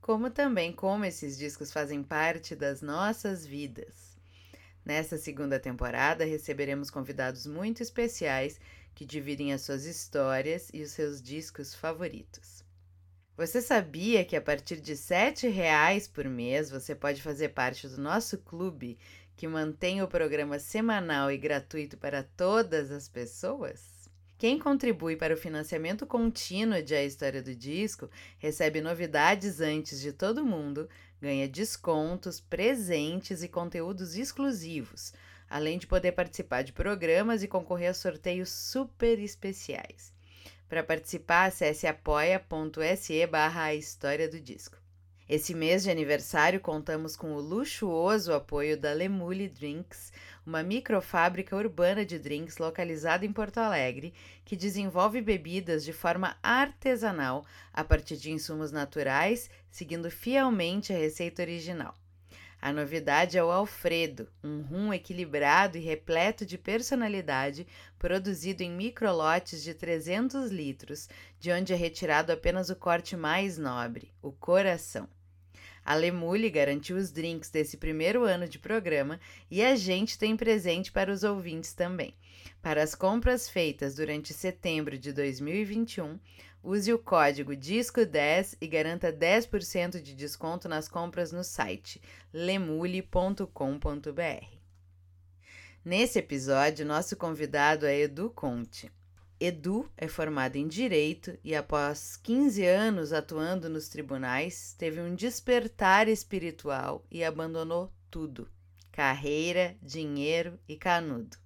como também como esses discos fazem parte das nossas vidas. Nessa segunda temporada, receberemos convidados muito especiais que dividem as suas histórias e os seus discos favoritos. Você sabia que a partir de R$ reais por mês você pode fazer parte do nosso clube que mantém o programa semanal e gratuito para todas as pessoas? Quem contribui para o financiamento contínuo de A História do Disco recebe novidades antes de todo mundo, ganha descontos, presentes e conteúdos exclusivos, além de poder participar de programas e concorrer a sorteios super especiais. Para participar, acesse apoia.se barra a história do disco. Esse mês de aniversário contamos com o luxuoso apoio da Lemule Drinks, uma microfábrica urbana de drinks localizada em Porto Alegre, que desenvolve bebidas de forma artesanal a partir de insumos naturais, seguindo fielmente a receita original. A novidade é o Alfredo, um rum equilibrado e repleto de personalidade, produzido em microlotes de 300 litros, de onde é retirado apenas o corte mais nobre, o coração. A Lemule garantiu os drinks desse primeiro ano de programa e a gente tem presente para os ouvintes também. Para as compras feitas durante setembro de 2021, use o código DISCO10 e garanta 10% de desconto nas compras no site lemule.com.br. Nesse episódio, nosso convidado é Edu Conte. Edu é formado em Direito e, após 15 anos atuando nos tribunais, teve um despertar espiritual e abandonou tudo: carreira, dinheiro e canudo.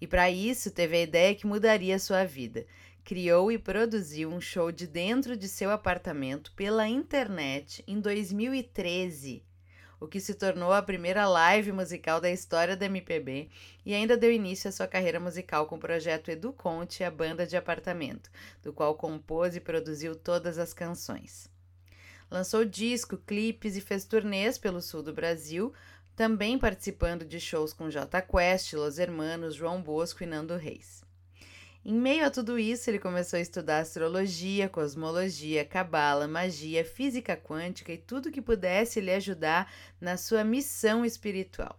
E para isso teve a ideia que mudaria sua vida. Criou e produziu um show de dentro de seu apartamento pela internet em 2013 o que se tornou a primeira live musical da história da MPB e ainda deu início à sua carreira musical com o projeto Edu Conte a Banda de Apartamento, do qual compôs e produziu todas as canções. Lançou disco, clipes e fez turnês pelo sul do Brasil, também participando de shows com J Quest, Los Hermanos, João Bosco e Nando Reis. Em meio a tudo isso, ele começou a estudar astrologia, cosmologia, cabala, magia, física quântica e tudo que pudesse lhe ajudar na sua missão espiritual.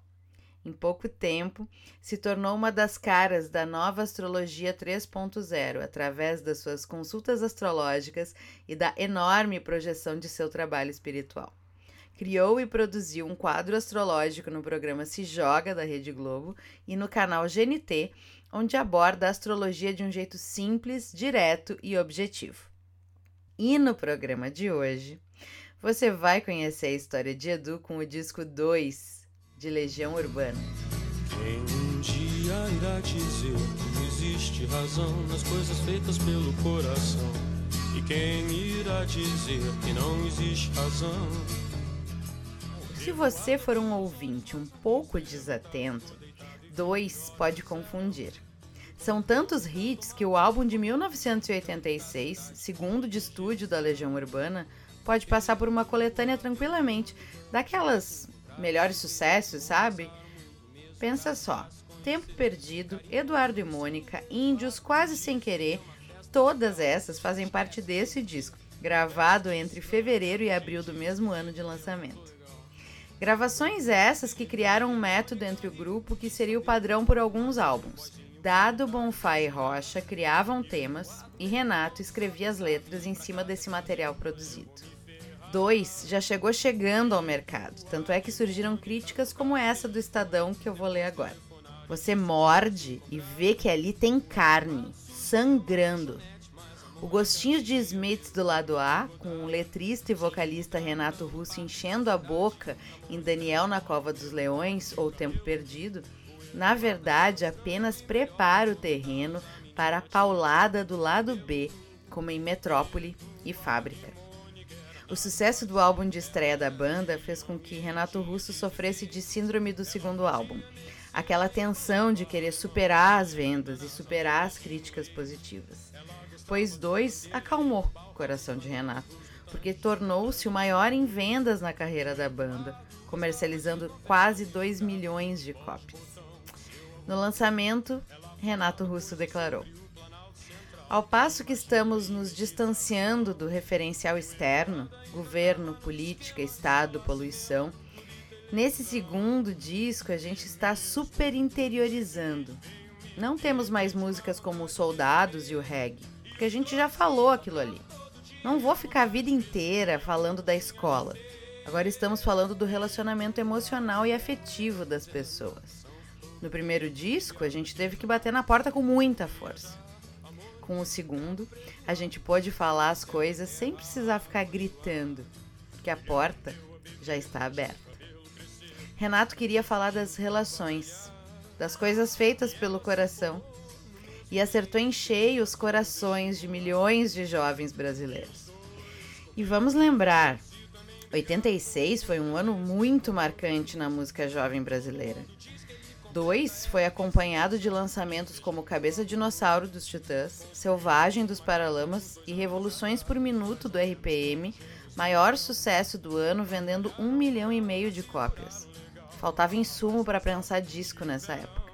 Em pouco tempo, se tornou uma das caras da nova astrologia 3.0 através das suas consultas astrológicas e da enorme projeção de seu trabalho espiritual criou e produziu um quadro astrológico no programa Se Joga da Rede Globo e no canal GNT, onde aborda a astrologia de um jeito simples, direto e objetivo. E no programa de hoje, você vai conhecer a história de Edu com o disco 2 de Legião Urbana. Quem um dia irá dizer que existe razão nas coisas feitas pelo coração? E quem irá dizer que não existe razão? Se você for um ouvinte um pouco desatento, dois pode confundir. São tantos hits que o álbum de 1986, segundo de estúdio da Legião Urbana, pode passar por uma coletânea tranquilamente, daquelas melhores sucessos, sabe? Pensa só: Tempo Perdido, Eduardo e Mônica, Índios, Quase Sem Querer, todas essas fazem parte desse disco, gravado entre fevereiro e abril do mesmo ano de lançamento. Gravações essas que criaram um método entre o grupo que seria o padrão por alguns álbuns. Dado Bonfá e Rocha criavam temas e Renato escrevia as letras em cima desse material produzido. Dois já chegou chegando ao mercado, tanto é que surgiram críticas como essa do Estadão que eu vou ler agora. Você morde e vê que ali tem carne, sangrando, o gostinho de Smith do lado A, com o letrista e vocalista Renato Russo enchendo a boca em Daniel na Cova dos Leões ou Tempo Perdido, na verdade apenas prepara o terreno para a paulada do lado B, como em Metrópole e Fábrica. O sucesso do álbum de estreia da banda fez com que Renato Russo sofresse de síndrome do segundo álbum. Aquela tensão de querer superar as vendas e superar as críticas positivas. Pois dois acalmou o coração de Renato, porque tornou-se o maior em vendas na carreira da banda, comercializando quase 2 milhões de cópias. No lançamento, Renato Russo declarou: Ao passo que estamos nos distanciando do referencial externo, governo, política, Estado, poluição, nesse segundo disco a gente está super interiorizando. Não temos mais músicas como os Soldados e o Reggae, porque a gente já falou aquilo ali. Não vou ficar a vida inteira falando da escola. Agora estamos falando do relacionamento emocional e afetivo das pessoas. No primeiro disco, a gente teve que bater na porta com muita força. Com o segundo, a gente pôde falar as coisas sem precisar ficar gritando, porque a porta já está aberta. Renato queria falar das relações, das coisas feitas pelo coração, e acertou em cheio os corações de milhões de jovens brasileiros. E vamos lembrar, 86 foi um ano muito marcante na música jovem brasileira. 2 foi acompanhado de lançamentos como Cabeça Dinossauro dos Titãs, Selvagem dos Paralamas e Revoluções por Minuto do RPM, maior sucesso do ano, vendendo um milhão e meio de cópias. Faltava insumo para prensar disco nessa época.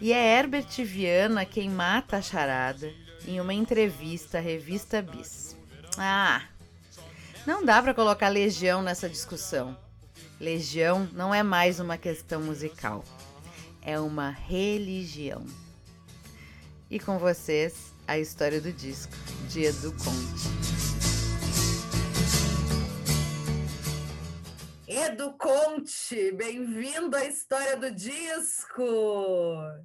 E é Herbert Viana quem mata a charada em uma entrevista à revista Bis. Ah, não dá para colocar Legião nessa discussão. Legião não é mais uma questão musical, é uma religião. E com vocês, a história do disco, Dia do Conte. Edu Conte, bem-vindo à história do disco!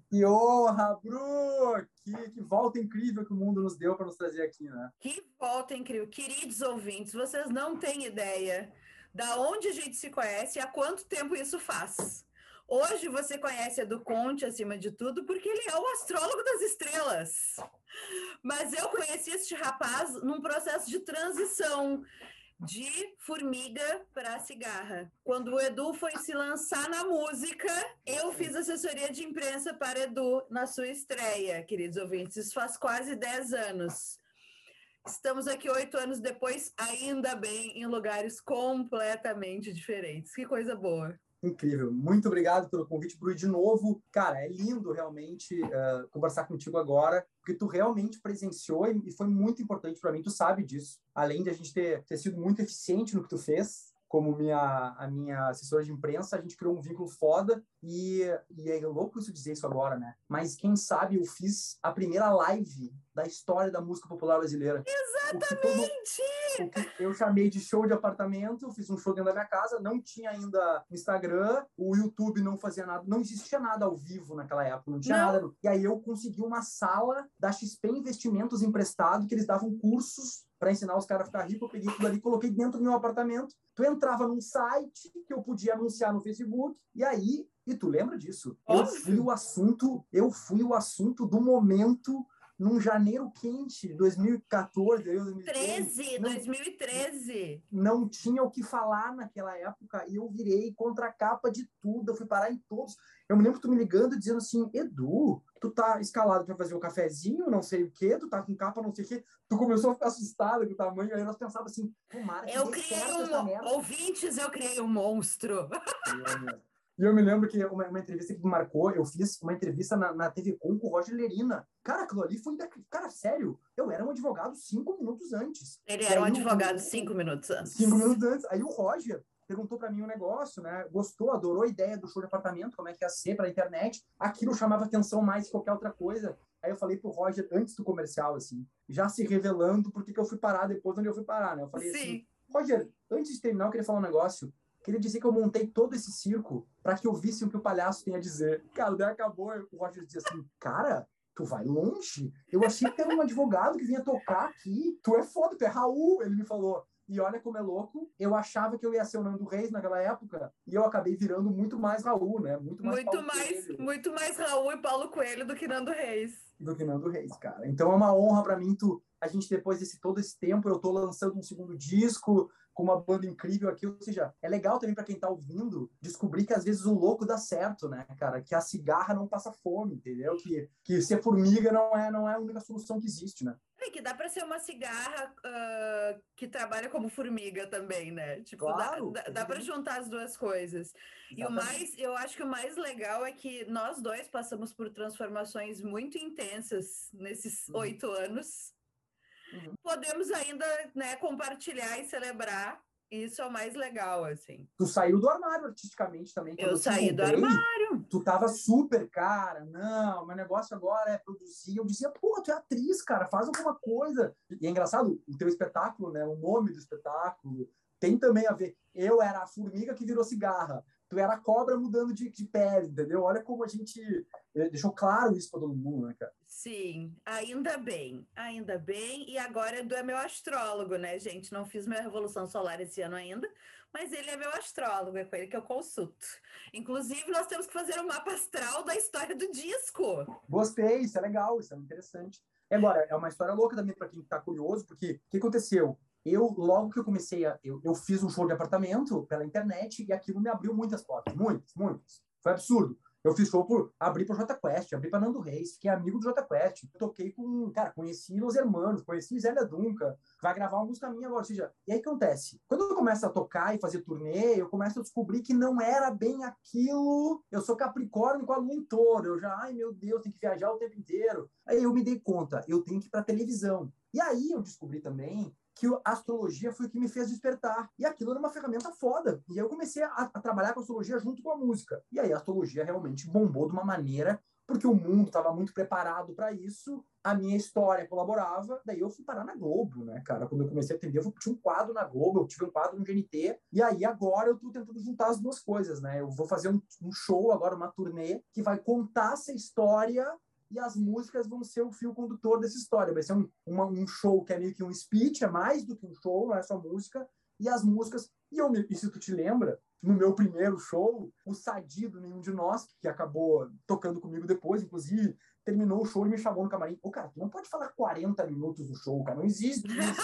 Que honra, Bru! Que, que volta incrível que o mundo nos deu para nos trazer aqui, né? Que volta incrível! Queridos ouvintes, vocês não têm ideia da onde a gente se conhece e há quanto tempo isso faz. Hoje você conhece Edu Conte, acima de tudo, porque ele é o astrólogo das estrelas. Mas eu conheci este rapaz num processo de transição de formiga para cigarra. Quando o Edu foi se lançar na música, eu fiz assessoria de imprensa para Edu na sua estreia, queridos ouvintes. Isso faz quase 10 anos. Estamos aqui oito anos depois, ainda bem, em lugares completamente diferentes. Que coisa boa. Incrível. Muito obrigado pelo convite, Bru. De novo, cara, é lindo realmente uh, conversar contigo agora, porque tu realmente presenciou e foi muito importante para mim. Tu sabe disso. Além de a gente ter, ter sido muito eficiente no que tu fez, como minha, a minha assessora de imprensa, a gente criou um vínculo foda e, e é louco isso dizer isso agora, né? Mas quem sabe eu fiz a primeira live da história da música popular brasileira. Exatamente! O que, todo, o que eu chamei de show de apartamento, fiz um show dentro da minha casa, não tinha ainda Instagram, o YouTube não fazia nada, não existia nada ao vivo naquela época, não tinha não. nada. E aí eu consegui uma sala da XP Investimentos emprestado, que eles davam cursos para ensinar os caras a ficar ricos, eu peguei tudo ali, coloquei dentro do meu apartamento. Tu entrava num site que eu podia anunciar no Facebook, e aí, e tu lembra disso? Óbvio. Eu fui o assunto, eu fui o assunto do momento num janeiro quente, 2014, 2013, não, 2013. Não tinha o que falar naquela época e eu virei contra a capa de tudo, eu fui parar em todos. Eu me lembro tu me ligando dizendo assim: "Edu, tu tá escalado para fazer o um cafezinho, não sei o quê, tu tá com capa, não sei o quê". Tu começou a ficar assustado com o tamanho, aí nós pensávamos assim: "Tomara que Eu criei um ouvintes, eu criei um monstro". E eu me lembro que uma, uma, entrevista que me marcou, eu fiz uma entrevista na, na TV Com com o Roger Lerina. Cara, aquilo ali foi. Da... Cara, sério, eu era um advogado cinco minutos antes. Ele era um advogado cinco minutos antes. Cinco minutos antes. Aí o Roger perguntou para mim um negócio, né? Gostou, adorou a ideia do show de apartamento, como é que ia ser para a internet. Aquilo chamava atenção mais que qualquer outra coisa. Aí eu falei pro Roger antes do comercial, assim, já se revelando porque que eu fui parar depois onde eu fui parar, né? Eu falei Sim. assim, Roger, antes de terminar, eu queria falar um negócio. Queria dizer que eu montei todo esse circo para que eu visse o que o palhaço tem a dizer. Cara, daí acabou, o Roger dizia assim, cara, tu vai longe? Eu achei que era um advogado que vinha tocar aqui. Tu é foda, tu é Raul, ele me falou. E olha como é louco. Eu achava que eu ia ser o Nando Reis naquela época e eu acabei virando muito mais Raul, né? Muito mais muito mais, muito mais Raul e Paulo Coelho do que Nando Reis. Do que Nando Reis, cara. Então é uma honra para mim tu a gente depois desse todo esse tempo eu tô lançando um segundo disco, com uma banda incrível aqui, ou seja, é legal também para quem tá ouvindo descobrir que às vezes o louco dá certo, né, cara? Que a cigarra não passa fome, entendeu? Que, que ser formiga não é, não é a única solução que existe, né? É que dá para ser uma cigarra uh, que trabalha como formiga também, né? Tipo, claro, dá, dá, dá para juntar as duas coisas. Exatamente. E o mais, eu acho que o mais legal é que nós dois passamos por transformações muito intensas nesses uhum. oito anos Uhum. Podemos ainda né, compartilhar e celebrar. Isso é o mais legal, assim. Tu saiu do armário artisticamente também. Eu, eu saí do armário. Tu tava super, cara. Não, meu negócio agora é produzir. Eu dizia, pô, tu é atriz, cara, faz alguma coisa. E é engraçado, o teu espetáculo, né? O nome do espetáculo tem também a ver. Eu era a formiga que virou cigarra tu era cobra mudando de, de pele, entendeu? Olha como a gente eh, deixou claro isso para todo mundo, né, cara? Sim, ainda bem, ainda bem. E agora Edu é meu astrólogo, né, gente? Não fiz minha revolução solar esse ano ainda, mas ele é meu astrólogo, é com ele que eu consulto. Inclusive, nós temos que fazer um mapa astral da história do disco. Gostei, isso é legal, isso é interessante. E agora, é uma história louca também para quem está curioso, porque o que aconteceu? Eu, logo que eu comecei a. Eu, eu fiz um show de apartamento pela internet e aquilo me abriu muitas portas. Muitas, muitas. Foi absurdo. Eu fiz show por abrir para J Quest, abri para Nando Reis, fiquei amigo do J Quest. Toquei com, cara, conheci Los Hermanos, conheci Zélia Dunca, vai gravar música minha agora. Ou seja, e aí que acontece? Quando eu começo a tocar e fazer turnê, eu começo a descobrir que não era bem aquilo. Eu sou Capricórnio com a lua em touro. Eu já, ai meu Deus, tem que viajar o tempo inteiro. Aí eu me dei conta, eu tenho que ir para televisão. E aí eu descobri também que a astrologia foi o que me fez despertar. E aquilo era uma ferramenta foda. E aí eu comecei a, a trabalhar com a astrologia junto com a música. E aí a astrologia realmente bombou de uma maneira porque o mundo estava muito preparado para isso, a minha história colaborava, daí eu fui parar na Globo, né, cara? Quando eu comecei a atender, eu tinha um quadro na Globo, eu tive um quadro no GNT, e aí agora eu estou tentando juntar as duas coisas, né? Eu vou fazer um, um show agora, uma turnê, que vai contar essa história e as músicas vão ser o fio condutor dessa história. Vai ser um, uma, um show que é meio que um speech, é mais do que um show, não é só música, e as músicas. E, eu, e se tu te lembra, no meu primeiro show, o Sadido, nenhum de nós, que acabou tocando comigo depois, inclusive, terminou o show e me chamou no camarim. Ô, cara, tu não pode falar 40 minutos do show, cara, não existe isso.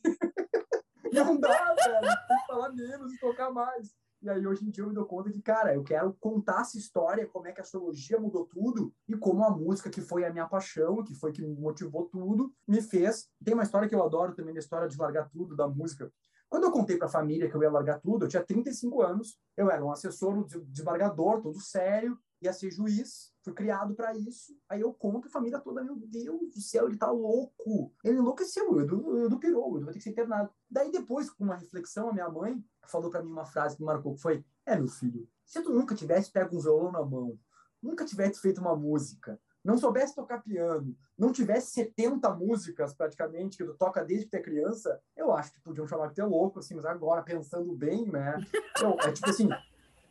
não dá, velho, tem que falar menos e tocar mais. E aí, hoje em dia, eu me dou conta que, cara, eu quero contar essa história, como é que a astrologia mudou tudo e como a música, que foi a minha paixão, que foi que me motivou tudo, me fez. Tem uma história que eu adoro também, da história de largar tudo, da música. Quando eu contei para a família que eu ia largar tudo, eu tinha 35 anos, eu era um assessor, um desembargador, todo sério, ia ser juiz, fui criado para isso. Aí eu conto a família toda, meu Deus do céu, ele tá louco. Ele enlouqueceu, o Edu, o Edu pirou, o Edu vai ter que ser internado. Daí depois, com uma reflexão, a minha mãe falou para mim uma frase que me marcou, que foi, é, meu filho, se tu nunca tivesse pego um violão na mão, nunca tivesse feito uma música, não soubesse tocar piano, não tivesse 70 músicas praticamente que tu toca desde que tu é criança, eu acho que podiam chamar que tu é louco, assim, mas agora pensando bem, né? Então, é tipo assim,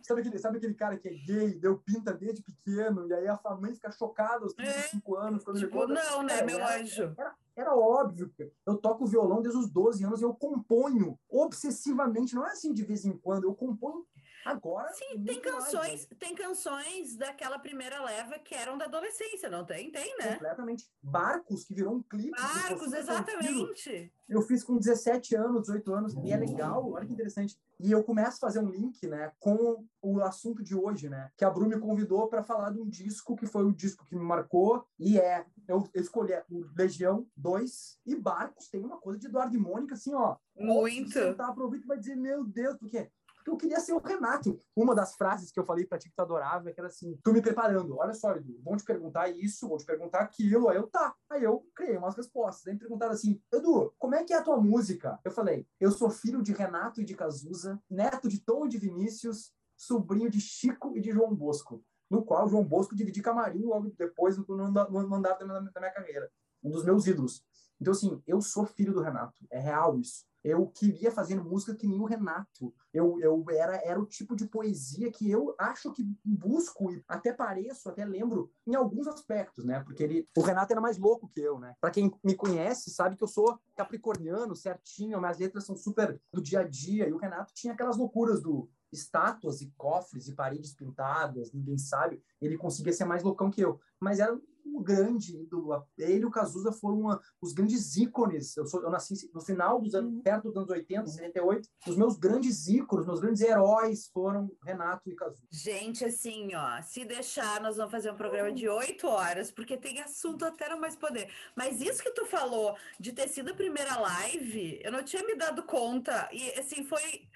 Sabe aquele, sabe aquele cara que é gay, deu pinta desde pequeno, e aí a mãe fica chocada aos 35 é, anos. Quando tipo, ele conta, não, né, meu anjo? Era, era óbvio. Eu toco violão desde os 12 anos e eu componho obsessivamente. Não é assim de vez em quando, eu componho Agora. Sim, tem canções, mais, né? tem canções daquela primeira leva que eram da adolescência, não tem? Tem, né? Completamente. Barcos, que virou um clipe. Barcos, exatamente. Eu fiz com 17 anos, 18 anos, e é legal, olha que interessante. E eu começo a fazer um link, né, com o assunto de hoje, né? Que a Bru me convidou para falar de um disco que foi o disco que me marcou, e é. Eu, escolhi o Legião 2 e Barcos tem uma coisa de Eduardo e Mônica, assim, ó. Muito. Você tá aproveita e vai dizer, meu Deus, porque eu queria ser o Renato. Uma das frases que eu falei para ti que tu adorava, que era assim, tu me preparando, olha só, Edu, vão te perguntar isso, vão te perguntar aquilo, aí eu, tá. Aí eu criei umas respostas. Aí me perguntaram assim, Edu, como é que é a tua música? Eu falei, eu sou filho de Renato e de Cazuza, neto de Tom e de Vinícius, sobrinho de Chico e de João Bosco, no qual João Bosco dividi camarim logo depois no, andar da minha carreira. Um dos meus ídolos. Então, assim, eu sou filho do Renato. É real isso. Eu queria fazer música que nem o Renato. Eu, eu era, era o tipo de poesia que eu acho que busco e até pareço, até lembro em alguns aspectos, né? Porque ele, o Renato era mais louco que eu, né? Para quem me conhece, sabe que eu sou capricorniano, certinho, minhas letras são super do dia a dia. E o Renato tinha aquelas loucuras do estátuas e cofres e paredes pintadas, ninguém sabe. Ele conseguia ser mais loucão que eu. Mas era um grande ídolo. Ele e o Cazuza foram uma, os grandes ícones. Eu, sou, eu nasci no final dos anos, uhum. perto dos anos 80, 78. Os meus grandes ícones, meus grandes heróis foram Renato e Cazuza. Gente, assim, ó, se deixar, nós vamos fazer um programa de oito horas, porque tem assunto até no mais poder. Mas isso que tu falou de ter sido a primeira live, eu não tinha me dado conta. E, assim, foi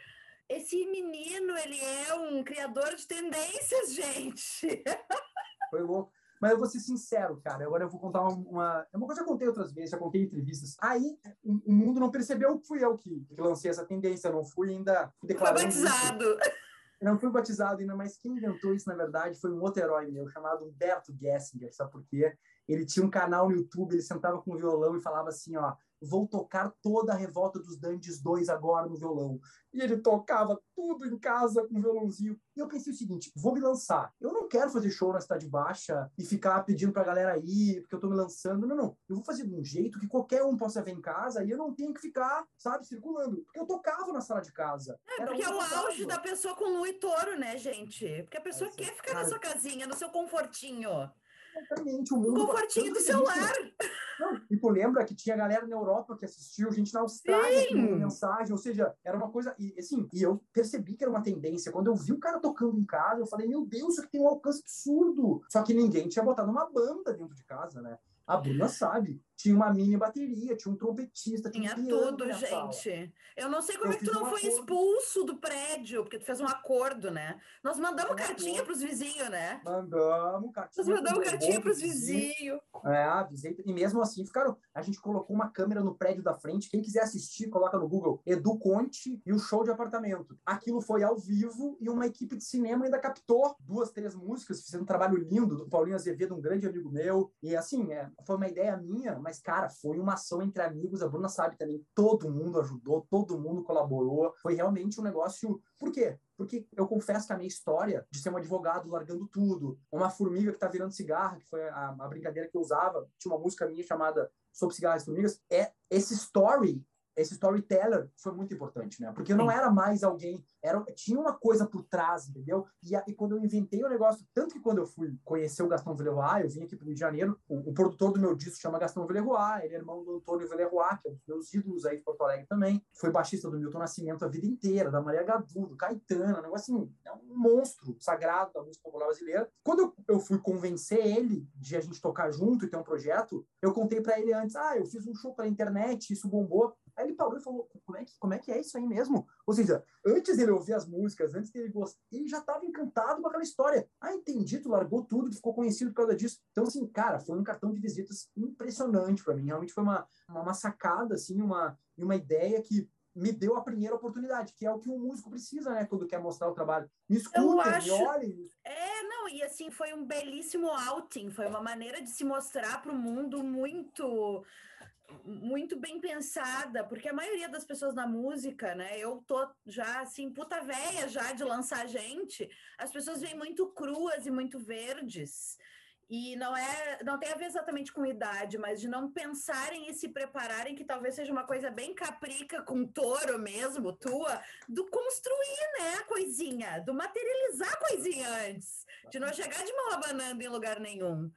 esse menino, ele é um criador de tendências, gente. Foi louco. Mas eu vou ser sincero, cara. Agora eu vou contar uma. uma... É uma coisa que eu já contei outras vezes, já contei em entrevistas. Aí o mundo não percebeu que fui eu que, que lancei essa tendência. Eu não fui ainda declarando. Foi batizado. Isso. Não fui batizado ainda, mas quem inventou isso, na verdade, foi um outro herói meu, chamado Humberto Gessinger. Sabe por quê? Ele tinha um canal no YouTube, ele sentava com o violão e falava assim, ó, vou tocar toda a Revolta dos Dandes 2 agora no violão. E ele tocava tudo em casa com violãozinho. E eu pensei o seguinte, vou me lançar. Eu não quero fazer show na Cidade Baixa e ficar pedindo pra galera ir, porque eu tô me lançando. Não, não. Eu vou fazer de um jeito que qualquer um possa ver em casa e eu não tenho que ficar, sabe, circulando. Porque eu tocava na sala de casa. É, porque é o auge da pessoa com lua e touro, né, gente? Porque a pessoa é, quer ficar cara... na sua casinha, no seu confortinho. Exatamente, o mundo. Confortinho do celular. Não, e tu lembra que tinha galera na Europa que assistiu, gente na Austrália que mandou mensagem, ou seja, era uma coisa. E assim, e eu percebi que era uma tendência. Quando eu vi o cara tocando em casa, eu falei, meu Deus, isso aqui tem um alcance absurdo. Só que ninguém tinha botado uma banda dentro de casa, né? A Bruna sabe. Tinha uma mini bateria, tinha um trompetista. Tinha, tinha tudo, gente. Sala. Eu não sei como eu é que tu não um foi acordo. expulso do prédio, porque tu fez um acordo, né? Nós mandamos um cartinha para os vizinhos, né? Mandamos cartinha. Nós mandamos cartinha para os vizinhos. É, avisei. E mesmo assim, ficaram. A gente colocou uma câmera no prédio da frente. Quem quiser assistir, coloca no Google Edu Conte e o show de apartamento. Aquilo foi ao vivo e uma equipe de cinema ainda captou duas, três músicas, fizeram um trabalho lindo do Paulinho Azevedo, um grande amigo meu. E assim, é, foi uma ideia minha, mas, cara, foi uma ação entre amigos. A Bruna sabe também, todo mundo ajudou, todo mundo colaborou. Foi realmente um negócio. Por quê? Porque eu confesso que a minha história de ser um advogado largando tudo, uma formiga que tá virando cigarro, que foi a, a brincadeira que eu usava, tinha uma música minha chamada Sobre Cigarros e Formigas, é esse story esse storyteller foi muito importante, né? Porque não era mais alguém, era, tinha uma coisa por trás, entendeu? E, e quando eu inventei o negócio, tanto que quando eu fui conhecer o Gastão Villeroy, eu vim aqui para o Rio de Janeiro, o, o, produtor do meu disco chama Gastão Villeroy, ele é irmão do Antônio Villeroy, que é um dos meus ídolos aí de Porto Alegre também, foi baixista do Milton Nascimento a vida inteira, da Maria Gadu, do Caetano, um negócio assim, é um monstro sagrado da música popular brasileira. Quando eu, eu fui convencer ele de a gente tocar junto e ter um projeto, eu contei para ele antes, ah, eu fiz um show pela internet, isso bombou, Aí ele parou e falou: como é, que, como é que é isso aí mesmo? Ou seja, antes dele ouvir as músicas, antes dele gostar, ele já estava encantado com aquela história. Ah, entendi, tu largou tudo, tu ficou conhecido por causa disso. Então, assim, cara, foi um cartão de visitas impressionante para mim. Realmente foi uma, uma sacada, assim, uma, uma ideia que me deu a primeira oportunidade, que é o que um músico precisa, né, quando quer mostrar o trabalho. Me escutem, acho... me olhem. É, não, e assim, foi um belíssimo outing, foi uma maneira de se mostrar para o mundo muito muito bem pensada, porque a maioria das pessoas na música, né? Eu tô já assim, puta véia já de lançar gente, as pessoas vêm muito cruas e muito verdes. E não é, não tem a ver exatamente com idade, mas de não pensarem e se prepararem, que talvez seja uma coisa bem caprica com touro mesmo, tua, do construir, né, a coisinha, do materializar a coisinha antes, de não chegar de mão abanando em lugar nenhum.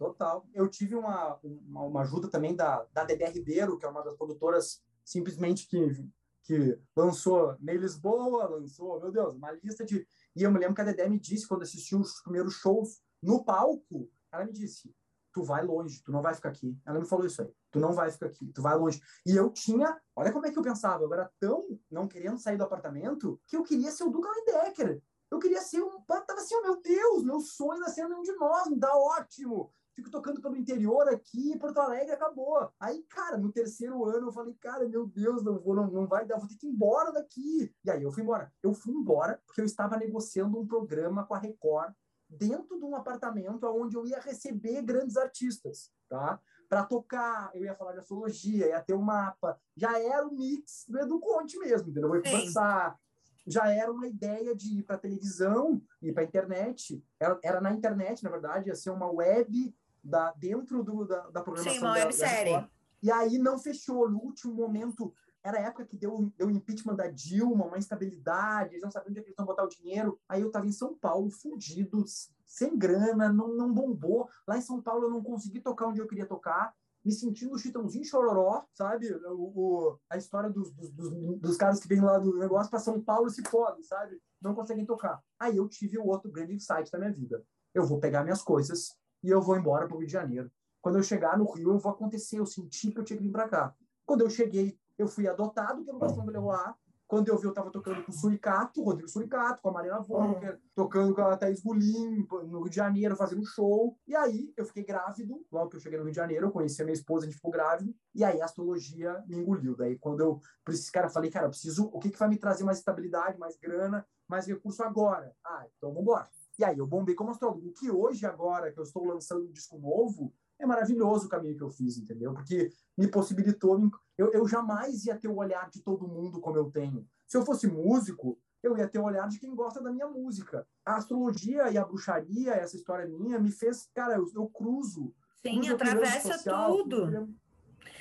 Total. Eu tive uma, uma, uma, ajuda também da, da Dedé Ribeiro, que é uma das produtoras simplesmente que, que lançou Ney Lisboa, lançou, meu Deus, uma lista de. E eu me lembro que a Dedé me disse, quando assistiu os primeiros shows no palco, ela me disse: tu vai longe, tu não vai ficar aqui. Ela me falou isso aí, tu não vai ficar aqui, tu vai longe. E eu tinha, olha como é que eu pensava, eu era tão não querendo sair do apartamento que eu queria ser o Duca Decker. Eu queria ser um. Tava assim, oh, meu Deus, meu sonho nascendo um de nós, me dá ótimo fico tocando pelo interior aqui, Porto Alegre acabou. Aí, cara, no terceiro ano eu falei, cara, meu Deus, não vou, não, não vai dar, vou ter que ir embora daqui. E aí eu fui embora. Eu fui embora porque eu estava negociando um programa com a Record dentro de um apartamento onde eu ia receber grandes artistas, tá? para tocar, eu ia falar de astrologia, ia ter um mapa. Já era o mix do Edu Conte mesmo, entendeu? Eu ia conversar. Já era uma ideia de ir para televisão, ir para internet. Era, era na internet, na verdade, ia ser uma web da, dentro do, da, da programação. Sim, uma websérie. E aí não fechou. No último momento, era a época que deu, deu impeachment da Dilma, uma instabilidade, eles não sabiam onde é eles iam botar o dinheiro. Aí eu estava em São Paulo, fudido, sem grana, não, não bombou. Lá em São Paulo eu não consegui tocar onde eu queria tocar, me sentindo chitãozinho chororó, sabe? O, o a história dos, dos, dos, dos, caras que vêm lá do negócio para São Paulo se podem, sabe? Não conseguem tocar. Aí eu tive o outro grande insight da minha vida. Eu vou pegar minhas coisas e eu vou embora para o Rio de Janeiro. Quando eu chegar no Rio, eu vou acontecer. Eu senti que eu tinha que vir para cá. Quando eu cheguei, eu fui adotado pelo Gastão Beleroy, quando eu vi, eu estava tocando com o Suricato, Rodrigo Suricato, com a Marina Volker, tocando com a Thaís Gulim, no Rio de Janeiro, fazendo um show. E aí, eu fiquei grávido. Logo que eu cheguei no Rio de Janeiro, eu conheci a minha esposa, a gente ficou grávido. E aí, a astrologia me engoliu. Daí, quando eu, por esse cara, falei, cara, eu preciso, o que, que vai me trazer mais estabilidade, mais grana, mais recurso agora? Ah, então vamos embora. E aí, eu bombei como astrólogo. O que hoje, agora, que eu estou lançando um disco novo, é maravilhoso o caminho que eu fiz, entendeu? Porque me possibilitou. Eu, eu jamais ia ter o olhar de todo mundo como eu tenho. Se eu fosse músico, eu ia ter o olhar de quem gosta da minha música. A astrologia e a bruxaria, essa história minha, me fez, cara, eu, eu cruzo. Sim, cruzo atravessa social, tudo.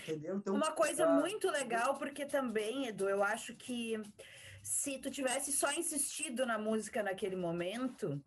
Entendeu? Então, Uma coisa uh... muito legal, porque também, Edu, eu acho que se tu tivesse só insistido na música naquele momento,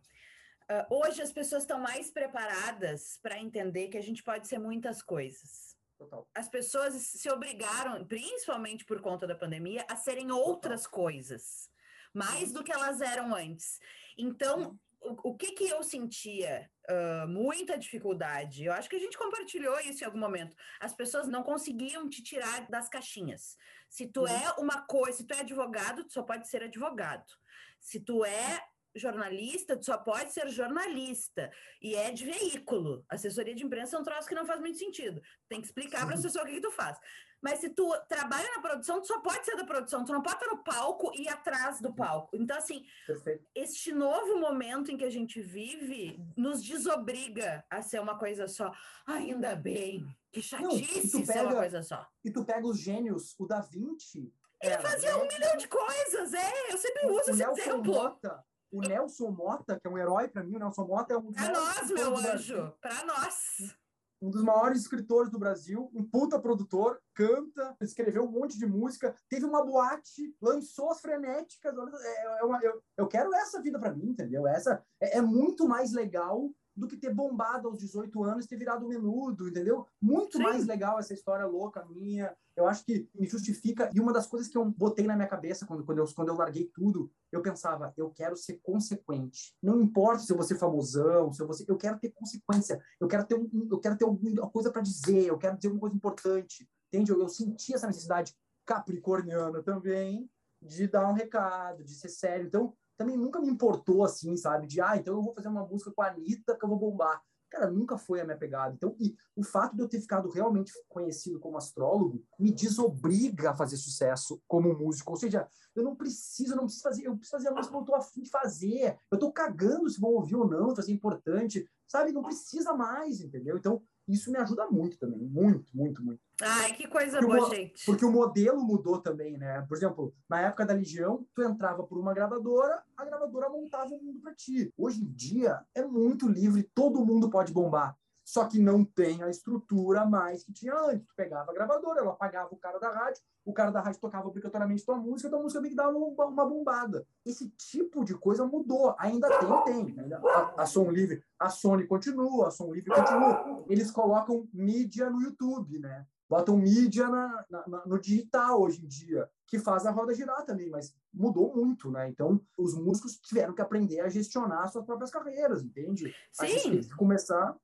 Uh, hoje as pessoas estão mais preparadas para entender que a gente pode ser muitas coisas. Total. As pessoas se obrigaram, principalmente por conta da pandemia, a serem outras Total. coisas, mais do que elas eram antes. Então, o, o, que que eu sentia uh, muita dificuldade? Eu acho que a gente compartilhou isso em algum momento. As pessoas não conseguiam te tirar das caixinhas. Se tu uhum. é uma coisa, se tu é advogado, tu só pode ser advogado. Se tu é jornalista, tu só pode ser jornalista. E é de veículo. Assessoria de imprensa é um troço que não faz muito sentido. Tem que explicar para a assessor o que, que, tu faz. Mas se tu trabalha na produção, tu só pode ser da produção. Tu não pode estar no palco e atrás do palco. Então, assim, Perfeito. este novo momento em que a gente vive nos desobriga a ser uma coisa só. Ainda bem. Que chatice não, pega, ser uma coisa só. E tu pega os gênios, o Da Vinci... Ele fazia um milhão de coisas, é. Eu sempre uso esse exemplo. Mota, o Nelson Mota, que é um herói para mim, o Nelson Mota é um Para nós, meu anjo, para nós. Um dos maiores escritores do Brasil, um puta produtor, canta, escreveu um monte de música, teve uma boate, lançou as frenéticas. É, é uma, eu, eu quero essa vida para mim, entendeu? Essa é, é muito mais legal do que ter bombado aos 18 anos e ter virado menudo, entendeu? Muito Sim. mais legal essa história louca minha. Eu acho que me justifica. E uma das coisas que eu botei na minha cabeça quando, quando, eu, quando eu larguei tudo, eu pensava, eu quero ser consequente. Não importa se eu vou ser famosão, se eu vou ser, eu quero ter consequência. Eu quero ter, um, eu quero ter alguma coisa para dizer, eu quero dizer alguma coisa importante. Entende? Eu, eu senti essa necessidade capricorniana também de dar um recado, de ser sério. Então, também nunca me importou assim, sabe? De, ah, então eu vou fazer uma música com a Anitta que eu vou bombar. Cara, nunca foi a minha pegada. Então, e o fato de eu ter ficado realmente conhecido como astrólogo me desobriga a fazer sucesso como músico. Ou seja, eu não preciso, eu não preciso fazer, eu preciso fazer a música que eu tô afim de fazer. Eu tô cagando se vão ouvir ou não, fazer importante, sabe? Não precisa mais, entendeu? Então, isso me ajuda muito também, muito, muito, muito. Ai, que coisa porque boa, o, gente. Porque o modelo mudou também, né? Por exemplo, na época da Legião, tu entrava por uma gravadora, a gravadora montava o mundo para ti. Hoje em dia é muito livre, todo mundo pode bombar só que não tem a estrutura mais que tinha antes. Tu pegava a gravadora, ela pagava o cara da rádio, o cara da rádio tocava obrigatoriamente tua música, tua música meio que dava uma, uma bombada. Esse tipo de coisa mudou. Ainda tem, tem. Ainda, a, a Som Livre, a Sony continua, a Som Livre continua. Eles colocam mídia no YouTube, né? Botam mídia na, na, no digital hoje em dia, que faz a roda girar também, mas mudou muito, né? Então, os músicos tiveram que aprender a gestionar suas próprias carreiras, entende? Sim. A gente tem que começar?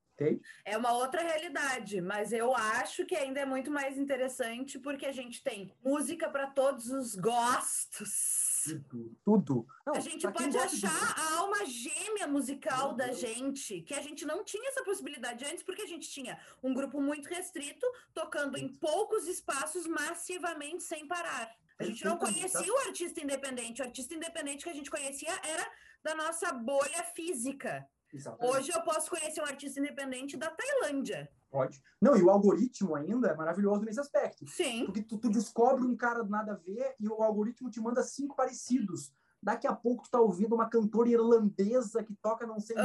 É uma outra realidade, mas eu acho que ainda é muito mais interessante porque a gente tem música para todos os gostos. Tudo. tudo. Não, a gente pode achar de... a alma gêmea musical da gente, que a gente não tinha essa possibilidade antes, porque a gente tinha um grupo muito restrito, tocando em poucos espaços, massivamente, sem parar. A gente não conhecia o artista independente. O artista independente que a gente conhecia era da nossa bolha física. Exatamente. Hoje eu posso conhecer um artista independente da Tailândia. Pode. Não, e o algoritmo ainda é maravilhoso nesse aspecto. Sim. Porque tu, tu descobre um cara do nada a ver e o algoritmo te manda cinco parecidos. Daqui a pouco tu tá ouvindo uma cantora irlandesa que toca não sei o que,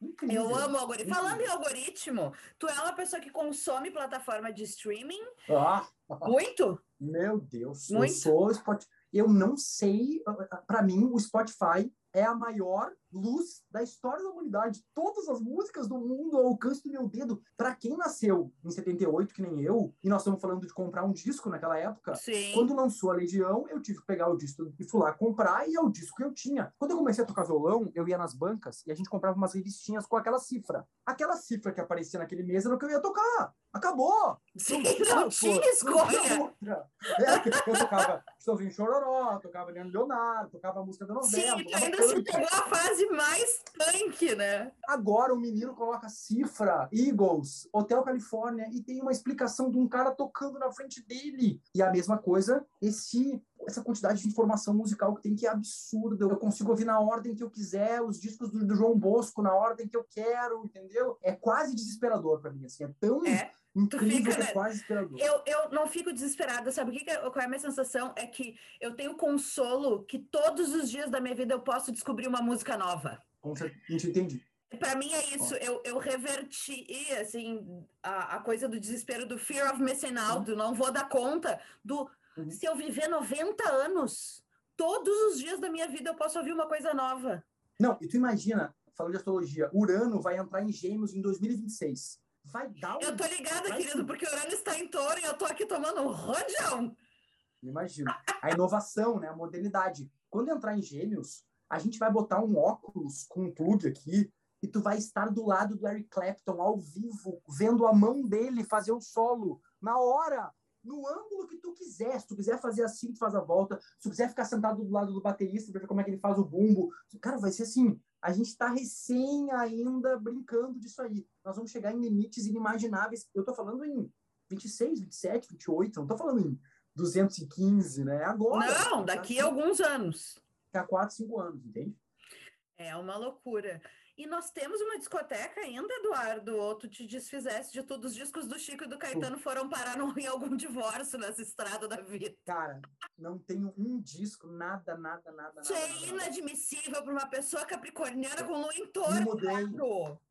Incrível. Eu amo algoritmo. Falando em algoritmo, tu é uma pessoa que consome plataforma de streaming? Ah. Muito? Meu Deus. Muito? Eu sou Spotify. Eu não sei, para mim, o Spotify é a maior luz da história da humanidade. Todas as músicas do mundo ao alcance do meu dedo. Para quem nasceu em 78, que nem eu, e nós estamos falando de comprar um disco naquela época, Sim. quando lançou a Legião, eu tive que pegar o disco e fui lá comprar, e é o disco que eu tinha. Quando eu comecei a tocar violão, eu ia nas bancas e a gente comprava umas revistinhas com aquela cifra. Aquela cifra que aparecia naquele mês era o que eu ia tocar. Acabou! Sim, não, tinha escolha. É, eu tocava Chororó, tocava Leandro Leonardo, tocava a música da novela. Sim, ainda se pegou a fase mais punk, né? Agora o menino coloca cifra, Eagles, Hotel Califórnia, e tem uma explicação de um cara tocando na frente dele. E a mesma coisa, esse essa quantidade de informação musical que tem que é absurda. Eu consigo ouvir na ordem que eu quiser, os discos do, do João Bosco na ordem que eu quero, entendeu? É quase desesperador para mim, assim, é tão é. Incrível fica, é quase desesperador. Eu, eu não fico desesperada, sabe o que, que qual é a minha sensação? É que eu tenho consolo que todos os dias da minha vida eu posso descobrir uma música nova. Com certeza, entendi. Para mim é isso, eu, eu reverti assim a, a coisa do desespero do fear of missing out, do não vou dar conta, do Uhum. Se eu viver 90 anos, todos os dias da minha vida eu posso ouvir uma coisa nova. Não, e tu imagina, falando de astrologia, Urano vai entrar em Gêmeos em 2026. Vai dar um... Eu tô ligada, vai querido, porque Urano está em touro e eu tô aqui tomando um rojão. Imagina. A inovação, né? A modernidade. Quando entrar em Gêmeos, a gente vai botar um óculos com um plug aqui e tu vai estar do lado do Eric Clapton ao vivo, vendo a mão dele fazer o solo na hora no ângulo que tu quiser. Se tu quiser fazer assim, tu faz a volta. Se tu quiser ficar sentado do lado do baterista para ver como é que ele faz o bumbo. Cara, vai ser assim. A gente está recém ainda brincando disso aí. Nós vamos chegar em limites inimagináveis. Eu estou falando em 26, 27, 28. Não estou falando em 215, né? Agora. Não, daqui a alguns anos. Daqui a 4, 5 anos, entende? É uma loucura. E nós temos uma discoteca ainda, Eduardo, ou tu te desfizesse de tudo, os discos do Chico e do Caetano foram parar no, em algum divórcio nessa estrada da vida. Cara, não tenho um disco, nada, nada, nada, Isso nada. é inadmissível para uma pessoa capricorniana com lua em touro. Me mudei,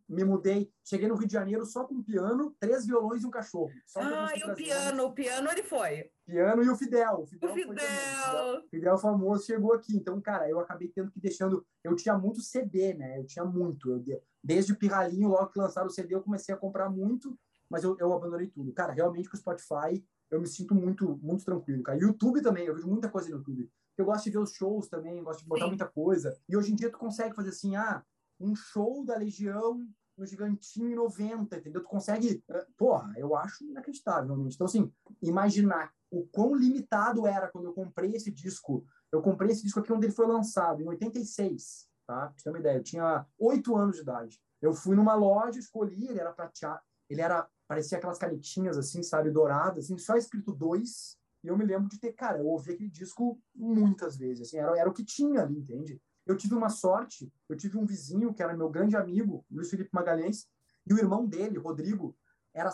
me mudei. Cheguei no Rio de Janeiro só com um piano, três violões e um cachorro. Só ah, e o piano, o piano ele foi. Piano e o Fidel. O Fidel. O Fidel. Fidel famoso chegou aqui. Então, cara, eu acabei tendo que deixando. Eu tinha muito CD, né? Eu tinha muito. Eu, desde o Pirralhinho, logo que lançaram o CD, eu comecei a comprar muito, mas eu, eu abandonei tudo. Cara, realmente com o Spotify, eu me sinto muito, muito tranquilo, cara. YouTube também, eu vejo muita coisa no YouTube. Eu gosto de ver os shows também, gosto de botar Sim. muita coisa. E hoje em dia tu consegue fazer assim, ah, um show da Legião no Gigantinho em 90, entendeu? Tu consegue. Eh, porra, eu acho inacreditável, realmente. Então, assim, imaginar o quão limitado era quando eu comprei esse disco. Eu comprei esse disco aqui onde ele foi lançado, em 86, tá? Pra você ter uma ideia. Eu tinha oito anos de idade. Eu fui numa loja, escolhi, ele era prateado. Ele era. Parecia aquelas canetinhas, assim, sabe, douradas, assim, só escrito dois. E eu me lembro de ter, cara, eu ouvi aquele disco muitas vezes, assim, era, era o que tinha ali, entende? Eu tive uma sorte, eu tive um vizinho que era meu grande amigo, Luiz Felipe Magalhães, e o irmão dele, Rodrigo, era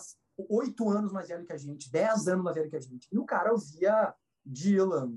oito anos mais velho que a gente, dez anos mais velho que a gente. E o cara ouvia Dylan,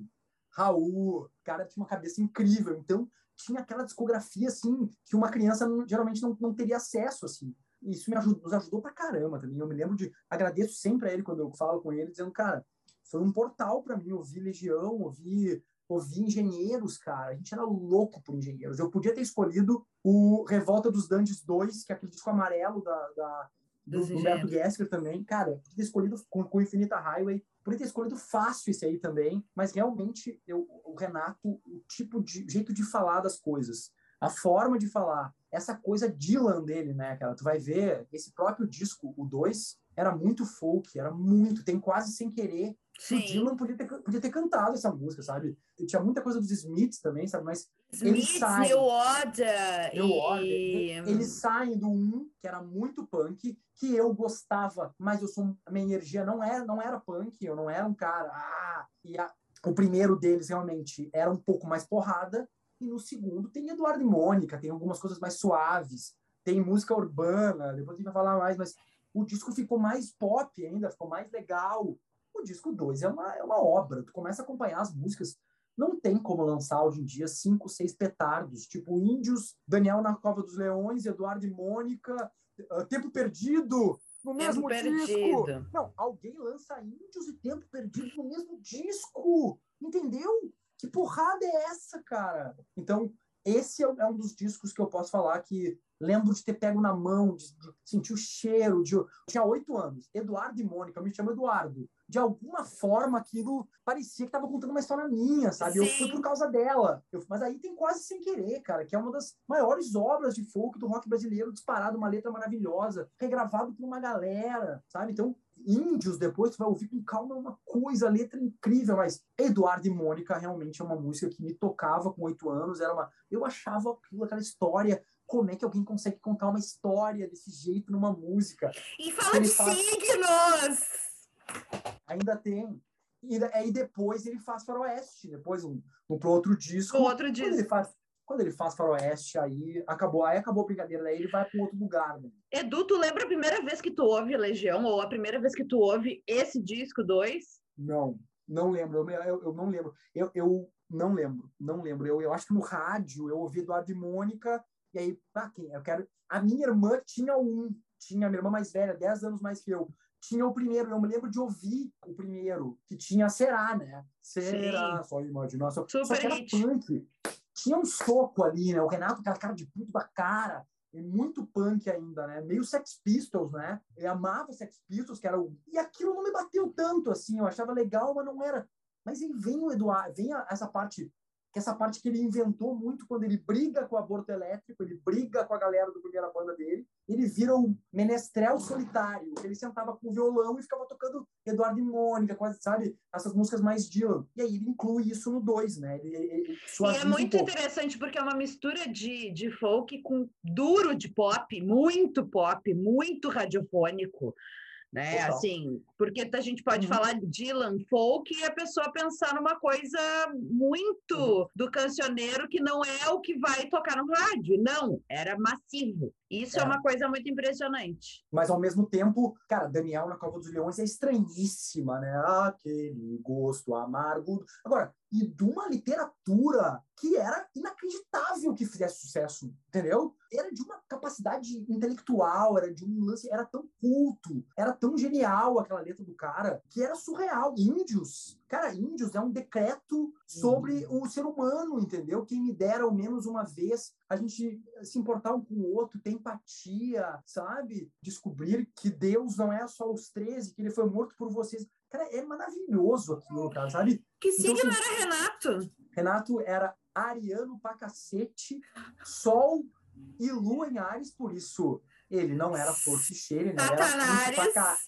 Raul, o cara tinha uma cabeça incrível, então tinha aquela discografia, assim, que uma criança geralmente não, não teria acesso, assim. Isso me ajudou, nos ajudou pra caramba também. Eu me lembro de, agradeço sempre a ele quando eu falo com ele, dizendo, cara, foi um portal para mim ouvir Legião, ouvir ouvir engenheiros, cara. A gente era louco por engenheiros. Eu podia ter escolhido o Revolta dos Dandes 2, que é aquele disco amarelo da, da do, do Humberto Gessler também. Cara, podia ter escolhido com, com Infinita Highway. Podia ter escolhido fácil esse aí também. Mas realmente, eu, o Renato, o tipo de jeito de falar das coisas, a forma de falar, essa coisa Dylan dele, né, cara? Tu vai ver esse próprio disco, o 2, era muito folk, era muito, tem quase sem querer Sim. O Dylan podia ter, podia ter cantado essa música, sabe? Tinha muita coisa dos Smiths também, sabe? Mas Smiths, eles saem... New Order. New Order. E... Eles saem do um, que era muito punk, que eu gostava, mas eu sou, a minha energia não era, não era punk, eu não era um cara... Ah, e a, o primeiro deles realmente era um pouco mais porrada, e no segundo tem Eduardo e Mônica, tem algumas coisas mais suaves, tem música urbana, depois a gente vai falar mais, mas o disco ficou mais pop ainda, ficou mais legal. O disco 2 é uma, é uma obra, tu começa a acompanhar as músicas. Não tem como lançar hoje em dia cinco, seis petardos, tipo Índios, Daniel na Cova dos Leões, Eduardo e Mônica, uh, Tempo Perdido, no mesmo disco. Não, alguém lança Índios e Tempo Perdido no mesmo disco, entendeu? Que porrada é essa, cara? Então, esse é, é um dos discos que eu posso falar que lembro de ter pego na mão, de, de sentir o cheiro. De... Eu tinha oito anos. Eduardo e Mônica, eu me chamo Eduardo. De alguma forma, aquilo parecia que estava contando uma história minha, sabe? Sim. Eu fui por causa dela. Eu... Mas aí tem quase sem querer, cara, que é uma das maiores obras de folk do rock brasileiro, disparado, uma letra maravilhosa, regravado por uma galera, sabe? Então, Índios, depois tu vai ouvir com calma uma coisa, letra incrível, mas Eduardo e Mônica realmente é uma música que me tocava com oito anos, era uma, eu achava aquilo, aquela história, como é que alguém consegue contar uma história desse jeito numa música? E fala de faz... signos! Ainda tem. E aí depois ele faz faroeste, depois um, um pro outro disco. O outro disco. Ele faz quando ele faz faroeste, aí acabou, aí acabou a brincadeira, daí ele vai para outro lugar. Né? Edu, tu lembra a primeira vez que tu ouve Legião, ou a primeira vez que tu ouve esse disco 2? Não, não lembro, eu, eu, eu, não lembro. Eu, eu não lembro, não lembro. Eu, eu acho que no rádio eu ouvi Eduardo e Mônica, e aí, pra quem? Eu quero. A minha irmã tinha um, tinha a minha irmã mais velha, 10 anos mais que eu. Tinha o primeiro, eu me lembro de ouvir o primeiro, que tinha Será, né? Será, Sim. só imaginação. Super só que era punk tinha um soco ali, né? O Renato, aquela cara de puto da cara, e muito punk ainda, né? Meio Sex Pistols, né? Ele amava Sex Pistols, que era o... E aquilo não me bateu tanto, assim, eu achava legal, mas não era... Mas aí vem o Eduardo, vem essa parte que essa parte que ele inventou muito quando ele briga com o aborto elétrico, ele briga com a galera do primeira banda dele, ele vira um menestrel solitário, ele sentava com o violão e ficava tocando Eduardo e Mônica, quase, sabe, essas músicas mais Dylan. E aí ele inclui isso no 2, né? Ele, ele, e é muito um interessante porque é uma mistura de, de folk com duro de pop, muito pop, muito radiofônico né? Total. Assim, porque a gente pode uhum. falar Dylan folk e a pessoa pensar numa coisa muito uhum. do cancioneiro que não é o que vai tocar no rádio. Não, era massivo. Isso é. é. uma coisa muito impressionante. Mas ao mesmo tempo, cara, Daniel na Cova dos Leões é estranhíssima, né? Aquele gosto amargo. Agora, e de uma literatura que era inacreditável que fizesse sucesso, entendeu? Era de uma capacidade intelectual, era de um lance, era tão culto, era tão genial aquela letra do cara, que era surreal. Índios, cara, Índios é um decreto sobre uhum. o ser humano, entendeu? Quem me dera ao menos uma vez a gente se importar um com o outro, ter empatia, sabe? Descobrir que Deus não é só os 13, que ele foi morto por vocês. Cara, é maravilhoso aquilo, cara, sabe? Que então, signo assim, era Renato? Renato era ariano pra cacete, sol e lua em Ares, por isso ele não era forte cheio, né? Era pra ca...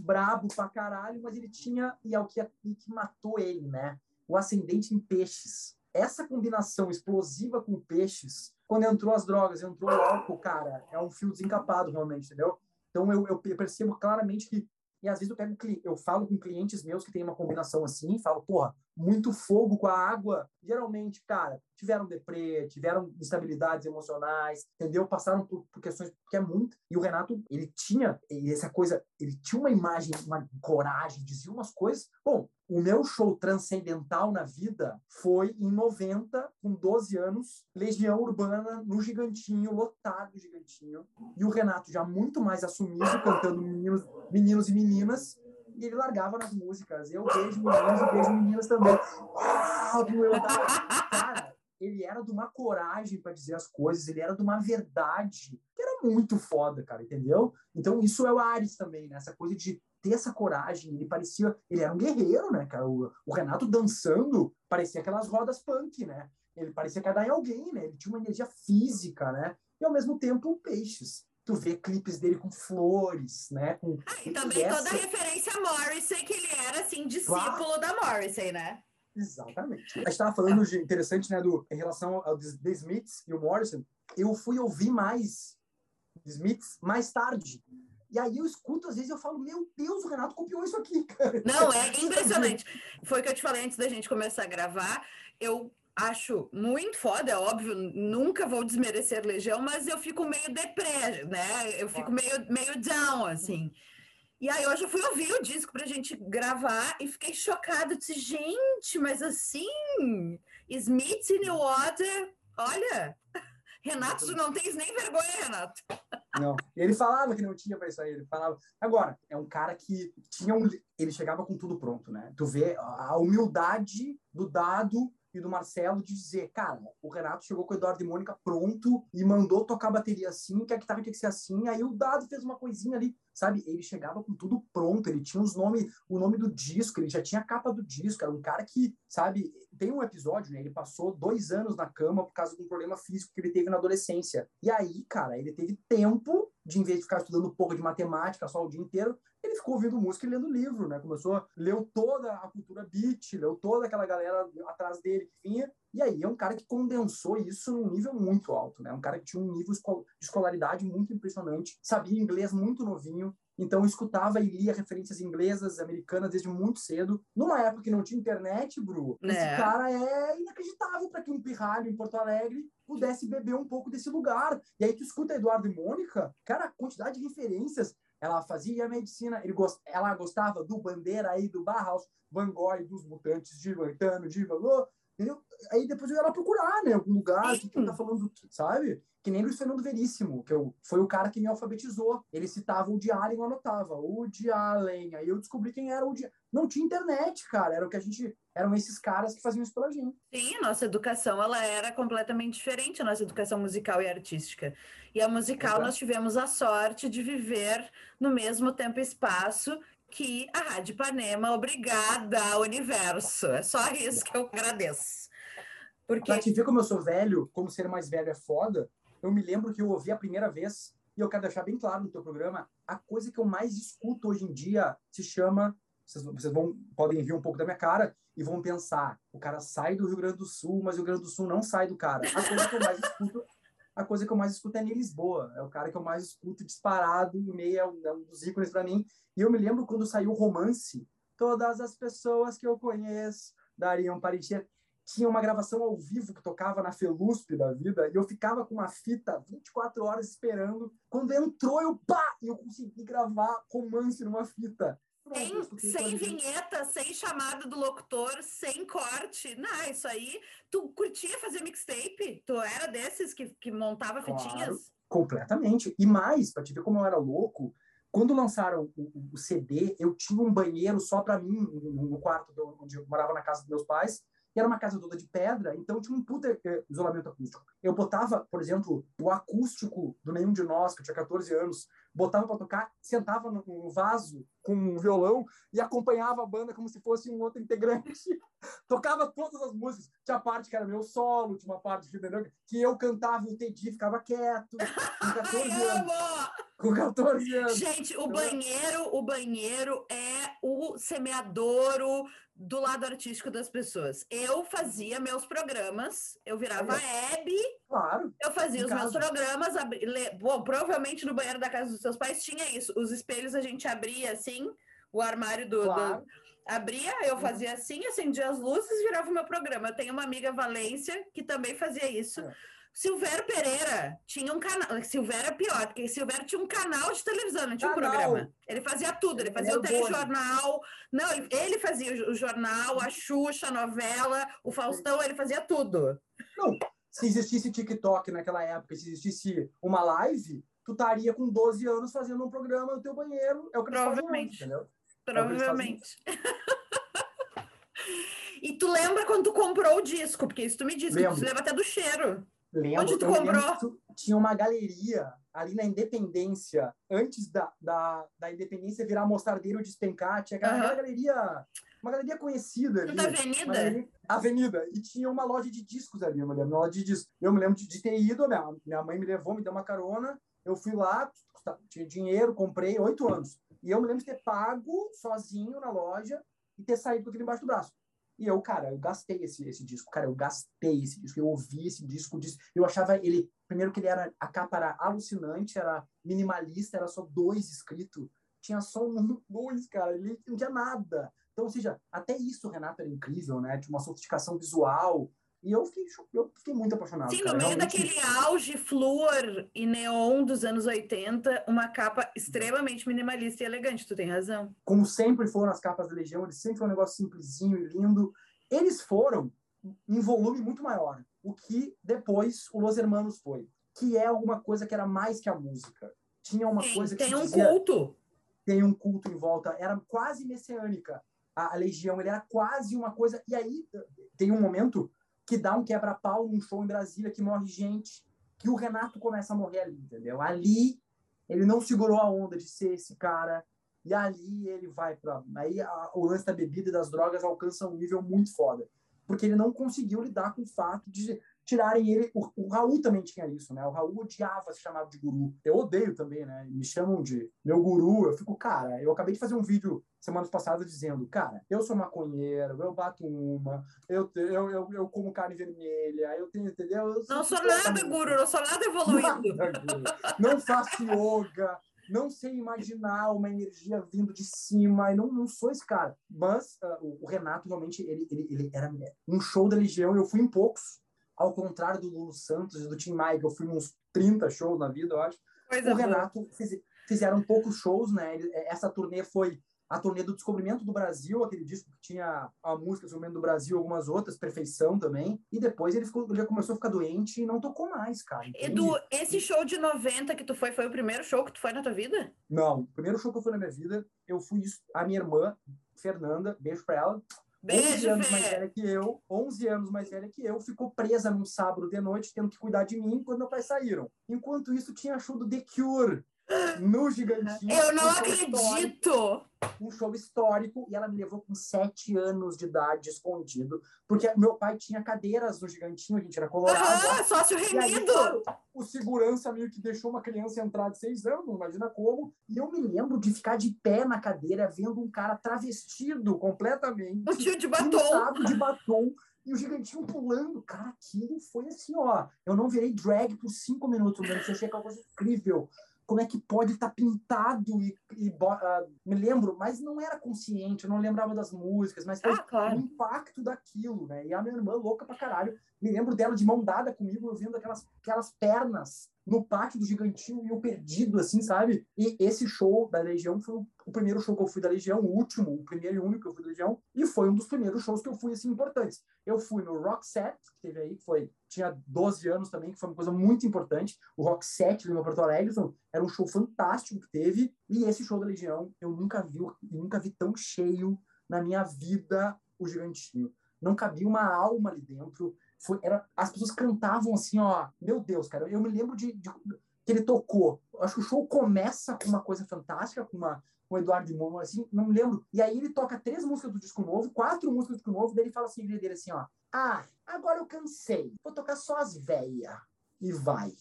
brabo pra caralho, mas ele tinha, e é o que, e que matou ele, né? O ascendente em peixes. Essa combinação explosiva com peixes, quando entrou as drogas, entrou o álcool, cara, é um fio desencapado, realmente, entendeu? Então eu, eu percebo claramente que e às vezes eu pego, eu falo com clientes meus que tem uma combinação assim, falo, porra, muito fogo com a água. Geralmente, cara, tiveram deprê, tiveram instabilidades emocionais, entendeu? Passaram por, por questões que é muito. E o Renato, ele tinha essa coisa, ele tinha uma imagem, uma coragem, dizia umas coisas. Bom, o meu show transcendental na vida foi em 90, com 12 anos, Legião Urbana no Gigantinho, lotado Gigantinho. E o Renato já muito mais assumido, cantando meninos, meninos e meninas e ele largava nas músicas. Eu beijo meninos e beijo meninas também. Cara, ele era de uma coragem para dizer as coisas, ele era de uma verdade que era muito foda, cara, entendeu? Então isso é o Ares também, né? Essa coisa de ter essa coragem. Ele parecia, ele era um guerreiro, né, cara? O, o Renato dançando parecia aquelas rodas punk, né? Ele parecia que ia dar em alguém, né? Ele tinha uma energia física, né? E ao mesmo tempo peixes tu vê clipes dele com flores, né? Com, ah, e também essa... toda a referência Morrissey, que ele era, assim, discípulo da Morrissey, né? Exatamente. A gente estava falando de interessante, né, do, em relação ao The Smiths e o Morrison. Eu fui ouvir mais The Smiths mais tarde. E aí eu escuto, às vezes eu falo, meu Deus, o Renato copiou isso aqui, cara. Não, é impressionante. Foi o que eu te falei antes da gente começar a gravar. Eu acho muito foda, é óbvio, nunca vou desmerecer Legião, mas eu fico meio deprê, né? Eu fico meio, meio down, assim. E aí hoje eu fui ouvir o disco pra gente gravar e fiquei chocada. Disse, gente, mas assim, Smith in the Water, olha, Renato, tu não tens nem vergonha, Renato. Não, ele falava que não tinha para isso aí, ele falava. Agora, é um cara que tinha um. Ele chegava com tudo pronto, né? Tu vê a humildade do dado e do Marcelo de dizer, cara, o Renato chegou com o Eduardo e Mônica pronto e mandou tocar a bateria assim, que a guitarra tinha que ser assim, aí o Dado fez uma coisinha ali, sabe? Ele chegava com tudo pronto, ele tinha os nome, o nome do disco, ele já tinha a capa do disco, era um cara que, sabe, tem um episódio, né? Ele passou dois anos na cama por causa de um problema físico que ele teve na adolescência. E aí, cara, ele teve tempo de, em vez de ficar estudando pouco de matemática só o dia inteiro, ele ficou ouvindo música e lendo livro, né? Começou, leu toda a cultura beat, leu toda aquela galera atrás dele que vinha, e aí é um cara que condensou isso num nível muito alto, né? Um cara que tinha um nível de escolaridade muito impressionante, sabia inglês muito novinho, então escutava e lia referências inglesas, americanas desde muito cedo. Numa época que não tinha internet, Bru, é. esse cara é inacreditável para que um pirralho em Porto Alegre pudesse beber um pouco desse lugar. E aí tu escuta Eduardo e Mônica, cara, a quantidade de referências. Ela fazia medicina, ele gost... ela gostava do Bandeira aí, do Barhaus, Van Gogh, dos Mutantes, de Gaetano, de Valor. Entendeu? Aí depois eu ia lá procurar, né? Algum lugar que, que tá falando, sabe? Que nem Luiz Fernando Veríssimo, que eu, foi o cara que me alfabetizou. Ele citava o de Allen, eu anotava. O de Allen. Aí eu descobri quem era o de... Não tinha internet, cara. Era o que a gente... Eram esses caras que faziam isso pela gente. Sim, nossa educação, ela era completamente diferente, a nossa educação musical e artística. E a musical, Exato. nós tivemos a sorte de viver no mesmo tempo e espaço que a Rádio Ipanema, obrigada, universo. É só isso que eu agradeço. Porque... Pra te ver como eu sou velho, como ser mais velho é foda, eu me lembro que eu ouvi a primeira vez, e eu quero deixar bem claro no teu programa, a coisa que eu mais escuto hoje em dia se chama, vocês, vocês vão, podem rir um pouco da minha cara, e vão pensar, o cara sai do Rio Grande do Sul, mas o Rio Grande do Sul não sai do cara. A coisa que eu mais escuto a coisa que eu mais escuto é em Lisboa. É o cara que eu mais escuto disparado, e meio é um, é um dos ícones para mim. E eu me lembro quando saiu o romance, todas as pessoas que eu conheço dariam para. Tinha uma gravação ao vivo que tocava na Felusp da vida, e eu ficava com uma fita 24 horas esperando. Quando entrou, eu pá! E eu consegui gravar romance numa fita. Sem, sem vinheta, sem chamada do locutor, sem corte. Não, isso aí. Tu curtia fazer mixtape? Tu era desses que, que montava claro, fitinhas? Completamente. E mais, pra te ver como eu era louco, quando lançaram o, o CD, eu tinha um banheiro só para mim, no quarto onde eu morava na casa dos meus pais, e era uma casa toda de pedra, então tinha um puta eh, isolamento acústico. Eu botava, por exemplo, o acústico do Nenhum de Nós, que eu tinha 14 anos, botava para tocar, sentava no, vaso com um violão e acompanhava a banda como se fosse um outro integrante. Tocava todas as músicas. Tinha parte que era meu solo, tinha uma parte que, que eu cantava e o Teddy ficava quieto. Com 14 anos. Com 14 anos. Gente, o então, banheiro, o banheiro é o semeadouro do lado artístico das pessoas. Eu fazia meus programas, eu virava Hebe, claro, eu fazia os meus programas, abri, le, bom, provavelmente no banheiro da casa dos seus pais tinha isso. Os espelhos a gente abria assim, o armário do, claro. do abria, eu uhum. fazia assim, acendia as luzes, virava o meu programa. Eu tenho uma amiga Valência que também fazia isso. É. Silvério Pereira tinha um canal. Silvério é pior, porque Silvério tinha um canal de televisão, não tinha canal. um programa. Ele fazia tudo, ele fazia o telejornal. Não, ele, ele, fazia o jornal, a Xuxa, a novela, o Faustão, ele fazia tudo. Não, se existisse TikTok naquela época, se existisse uma live, tu estaria com 12 anos fazendo um programa no teu banheiro. É o que Provavelmente. Hoje, entendeu? Provavelmente. É e tu lembra quando tu comprou o disco? Porque isso tu me disse, que tu lembra até do cheiro. Lembro, Onde tu comprou? tinha uma galeria ali na Independência, antes da, da, da Independência virar Mostardeiro de Espencar, tinha aquela, uhum. galeria, uma galeria conhecida ali. Da Avenida? Galeria, avenida. E tinha uma loja de discos ali, eu me lembro, uma loja de discos. Eu me lembro de, de ter ido, minha, minha mãe me levou, me deu uma carona, eu fui lá, tinha dinheiro, comprei, oito anos. E eu me lembro de ter pago sozinho na loja e ter saído com aquilo embaixo do braço. E eu, cara, eu gastei esse, esse disco, cara, eu gastei esse disco, eu ouvi esse disco, eu achava ele, primeiro que ele era, a capa era alucinante, era minimalista, era só dois escrito, tinha só um, dois, cara, ele não tinha nada. Então, ou seja, até isso, Renato, era incrível, né? Tinha uma sofisticação visual, E eu fiquei, eu fiquei muito apaixonado. Sim, cara. no meio Realmente... daquele auge flúor e neon dos anos 80, uma capa extremamente minimalista e elegante, tu tem razão. Como sempre foram as capas da Legião, eles sempre foram um negócio simplesinho e lindo. Eles foram em volume muito maior, o que depois o Los Hermanos foi, que é alguma coisa que era mais que a música. Tinha uma Sim, coisa que tem um dizia, culto. Tem um culto em volta, era quase messiânica. A, a Legião, ele era quase uma coisa. E aí tem um momento que dá um quebra-pau num show em Brasília, que morre gente, que o Renato começa a morrer ali, entendeu? Ali ele não segurou a onda de ser esse cara, e ali ele vai para. Aí a, o lance da bebida e das drogas alcança um nível muito foda. Porque ele não conseguiu lidar com o fato de tirarem ele. O, o, Raul também tinha isso, né? O Raul odiava ser chamado de guru. Eu odeio também, né? Me chamam de meu guru. Eu fico, cara, eu acabei de fazer um vídeo semanas passadas dizendo, cara, eu sou maconheiro, eu bato uma, eu, eu, eu, eu como carne vermelha, eu tenho, entendeu? Eu não sou nada, guru, não sou nada evoluído. Nada, não faço yoga, não sei imaginar uma energia vindo de cima, e não, não sou esse cara. Mas uh, o Renato realmente, ele, ele, ele era um show da Legião, eu fui em poucos, ao contrário do Lulu Santos e do Tim Maia, que eu fui uns 30 shows na vida, eu acho. Coisa o Renato fiz, fizeram poucos shows, né? Essa turnê foi a turnê do Descobrimento do Brasil, aquele disco que tinha a música Descobrimento do Brasil, algumas outras, Perfeição também. E depois ele, ficou, ele começou a ficar doente e não tocou mais, cara. Entende? Edu, esse show de 90 que tu foi, foi o primeiro show que tu foi na tua vida? Não, o primeiro show que eu fui na minha vida, eu fui a minha irmã, Fernanda, beijo pra ela. Beijo, 11 anos mais velha que eu, 11 anos mais velha que eu, ficou presa num sábado de noite, tendo que cuidar de mim quando meus pais saíram. Enquanto isso, tinha show do The Cure no Gigantinho. Eu não um acredito! Um show histórico, e ela me levou com sete anos de idade escondido, porque meu pai tinha cadeiras no Gigantinho, a gente era colorado. Ah, sócio remido! Aí, o segurança meio que deixou uma criança entrar de seis anos, não imagina como, e eu me lembro de ficar de pé na cadeira, vendo um cara travestido completamente. Um tio de batom. de batom, e o gigantinho pulando. Cara, aquilo foi assim, ó. Eu não virei drag por cinco minutos, mas eu achei aquela coisa incrível como é que pode estar tá pintado e, e uh, me lembro, mas não era consciente, eu não lembrava das músicas, mas ah, claro. o impacto daquilo, né? E a minha irmã louca pra caralho, me lembro dela de mão dada comigo, eu vendo aquelas, aquelas pernas no pátio do Gigantinho e eu perdido, assim, sabe? E esse show da Legião foi o primeiro show que eu fui da Legião, o último, o primeiro e único que eu fui da Legião, e foi um dos primeiros shows que eu fui, assim, importantes. Eu fui no Rock Set, que teve aí, que foi, tinha 12 anos também, que foi uma coisa muito importante, o Rock Set no Porto Alegre, era um show fantástico que teve, e esse show da Legião, eu nunca vi, eu nunca vi tão cheio na minha vida o Gigantinho. Não cabia uma alma ali dentro, foi, era, as pessoas cantavam assim, ó, meu Deus, cara, eu me lembro de, de que ele tocou. Acho que o show começa com uma coisa fantástica, com uma com o Eduardo de Momo, assim, não me lembro. E aí ele toca três músicas do disco novo, quatro músicas do disco novo, daí ele fala assim, dele assim, ó, ah, agora eu cansei, vou tocar só as véia. E vai.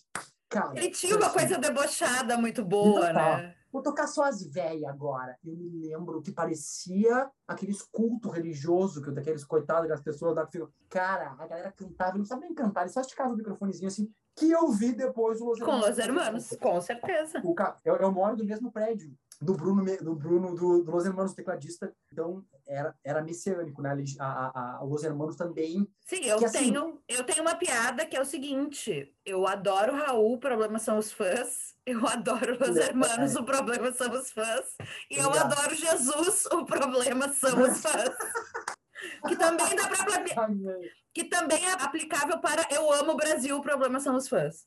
Cara, ele tinha uma assim, coisa debochada muito boa, né? Vou tocar só as véias agora. Eu me lembro que parecia aqueles culto religioso, que daqueles coitados das pessoas da Cara, a galera cantava, não sabia nem cantar, eles só esticavam o microfonezinho assim, que eu vi depois Los Com Los Hermanos, com certeza. O, eu, eu moro do mesmo prédio do Bruno, do Bruno do, do Los Hermanos, tecladista, então era, era messiânico, né? A, a, a Los Hermanos também. Sim, eu que, assim, tenho, eu tenho uma piada que é o seguinte: eu adoro Raul, o problema são os fãs. Eu adoro Los é, Hermanos, é. o problema são os fãs. E eu adoro Jesus, o problema são os fãs. Que também dá para que também é aplicável para Eu Amo o Brasil, o problema são os fãs.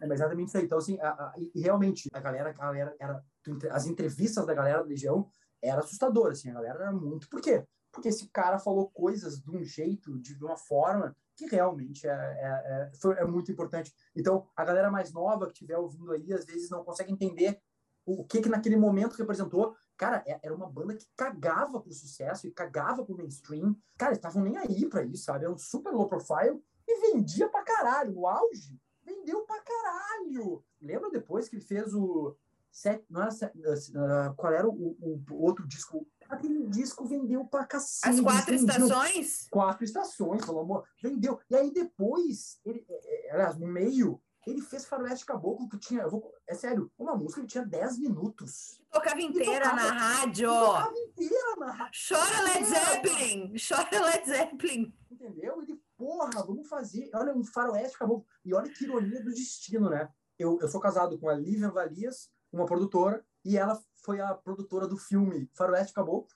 É exatamente isso aí. Então, assim, a, a, e realmente, a galera, a galera era, as entrevistas da galera da Legião era assustadora, assim, a galera era muito. Por quê? Porque esse cara falou coisas de um jeito, de uma forma que realmente é, é, é, foi, é muito importante. Então, a galera mais nova que estiver ouvindo aí, às vezes não consegue entender o que que naquele momento representou. Cara, é, era uma banda que cagava pro sucesso e cagava pro mainstream. Cara, eles estavam nem aí pra isso, sabe? Era um super low profile e vendia pra caralho. No auge, vendeu pra caralho. Lembra depois que ele fez o. Set, não era set, uh, qual era o, o, o, outro disco? Aquele disco vendeu pra cacete. As quatro estações? Quatro estações, pelo amor. Vendeu. E aí depois, ele, é, aliás, no meio, ele fez Faroeste Caboclo, que tinha, vou, é sério, uma música que tinha 10 minutos. Tocava inteira tocava, na rádio. Tocava inteira na rádio. Chora Led Zeppelin! Chora Led Zeppelin! Entendeu? Ele, porra, vamos fazer. Olha, um faroeste acabou. E olha que ironia do destino, né? Eu, eu sou casado com a Lívia Valias, uma produtora, e ela foi a produtora do filme Faroeste Caboclo.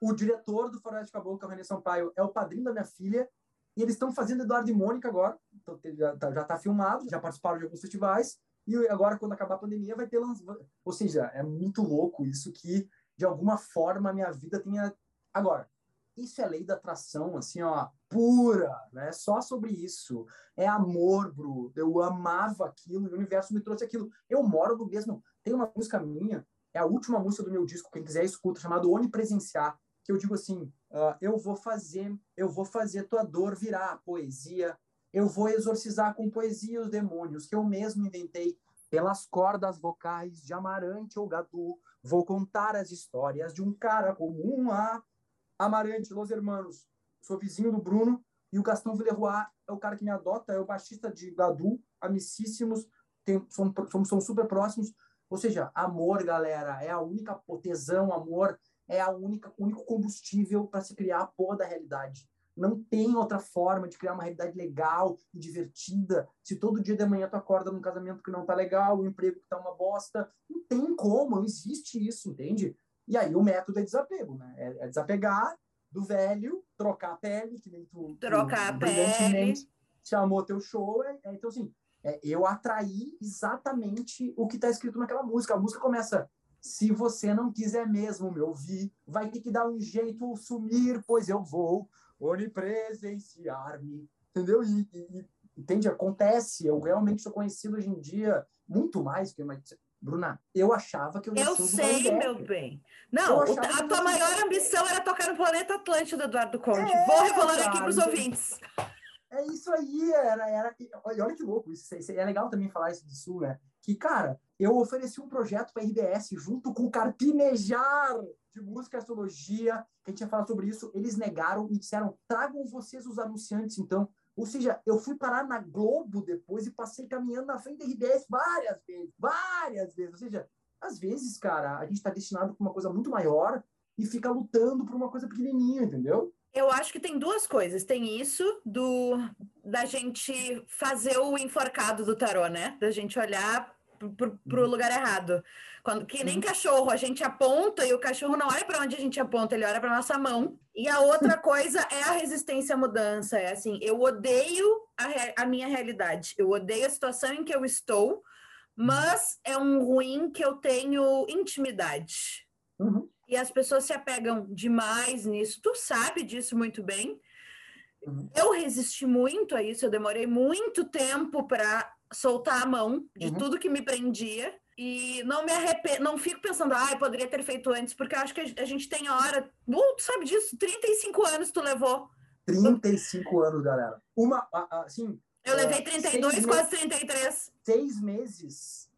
O diretor do Faroeste Caboclo, que é o René Sampaio, é o padrinho da minha filha. E eles estão fazendo Eduardo e Mônica agora. Então, já está tá filmado, já participaram de alguns festivais. E agora, quando acabar a pandemia, vai ter lançamento. Ou seja, é muito louco isso que, de alguma forma, a minha vida tenha. Agora, isso é lei da atração, assim, ó, pura, né? Só sobre isso. É amor, Bru. Eu amava aquilo, o universo me trouxe aquilo. Eu moro no mesmo. Tem uma música minha, é a última música do meu disco, quem quiser escuta, chamado Onipresenciar, que eu digo assim: uh, eu vou fazer, eu vou fazer tua dor virar poesia. Eu vou exorcizar com poesia os demônios que eu mesmo inventei pelas cordas vocais de Amarante ou Gadu. Vou contar as histórias de um cara comum a Amarante, Los Hermanos, sou vizinho do Bruno, e o Gastão Villeroy é o cara que me adota, é o baixista de Gadu, amicíssimos, tem, somos, somos, super próximos. Ou seja, amor, galera, é a única tesão, amor é a única único combustível para se criar a porra da realidade. Não tem outra forma de criar uma realidade legal e divertida. Se todo dia de manhã tu acorda num casamento que não tá legal, um emprego que tá uma bosta, não tem como, não existe isso, entende? E aí o método é desapego, né? É, é desapegar do velho, trocar a pele, que nem tu, trocar tu, a pele. chamou teu show. É, é, então, assim, é, eu atraí exatamente o que está escrito naquela música. A música começa. Se você não quiser mesmo me ouvir, vai ter que dar um jeito ou sumir, pois eu vou onipresenciar-me. Entendeu? E, e, entende? Acontece. Eu realmente sou conhecido hoje em dia muito mais que Bruna, eu achava que eu ia Eu sei, meu bem. Não, a tua maior ambição era tocar no Planeta Atlântico, Eduardo Conde. É, Vou revelar aqui para os ouvintes. É isso aí, era, era. Olha que louco, isso, é legal também falar isso do Sul, né? Que, cara, eu ofereci um projeto para a RBS junto com o Carpinejar de música e astrologia, que a gente ia falar sobre isso. Eles negaram e disseram: tragam vocês os anunciantes, então. Ou seja, eu fui parar na Globo depois e passei caminhando na frente da RBS várias vezes, várias vezes. Ou seja, às vezes, cara, a gente está destinado para uma coisa muito maior e fica lutando por uma coisa pequenininha, entendeu? Eu acho que tem duas coisas. Tem isso do da gente fazer o enforcado do tarô, né? Da gente olhar pro, pro uhum. lugar errado. Quando, que nem uhum. cachorro, a gente aponta e o cachorro não olha para onde a gente aponta, ele olha para nossa mão. E a outra coisa é a resistência à mudança. É assim, eu odeio a, a minha realidade, eu odeio a situação em que eu estou, mas é um ruim que eu tenho intimidade. Uhum. E as pessoas se apegam demais nisso. Tu sabe disso muito bem. Uhum. Eu resisti muito a isso, eu demorei muito tempo para soltar a mão de uhum. tudo que me prendia e não me arrependo, não fico pensando, ah, eu poderia ter feito antes, porque acho que a gente tem hora, uh, tu sabe disso, 35 anos tu levou. 35 anos, galera. Uma, assim... Eu levei 32, quase 33. Seis meses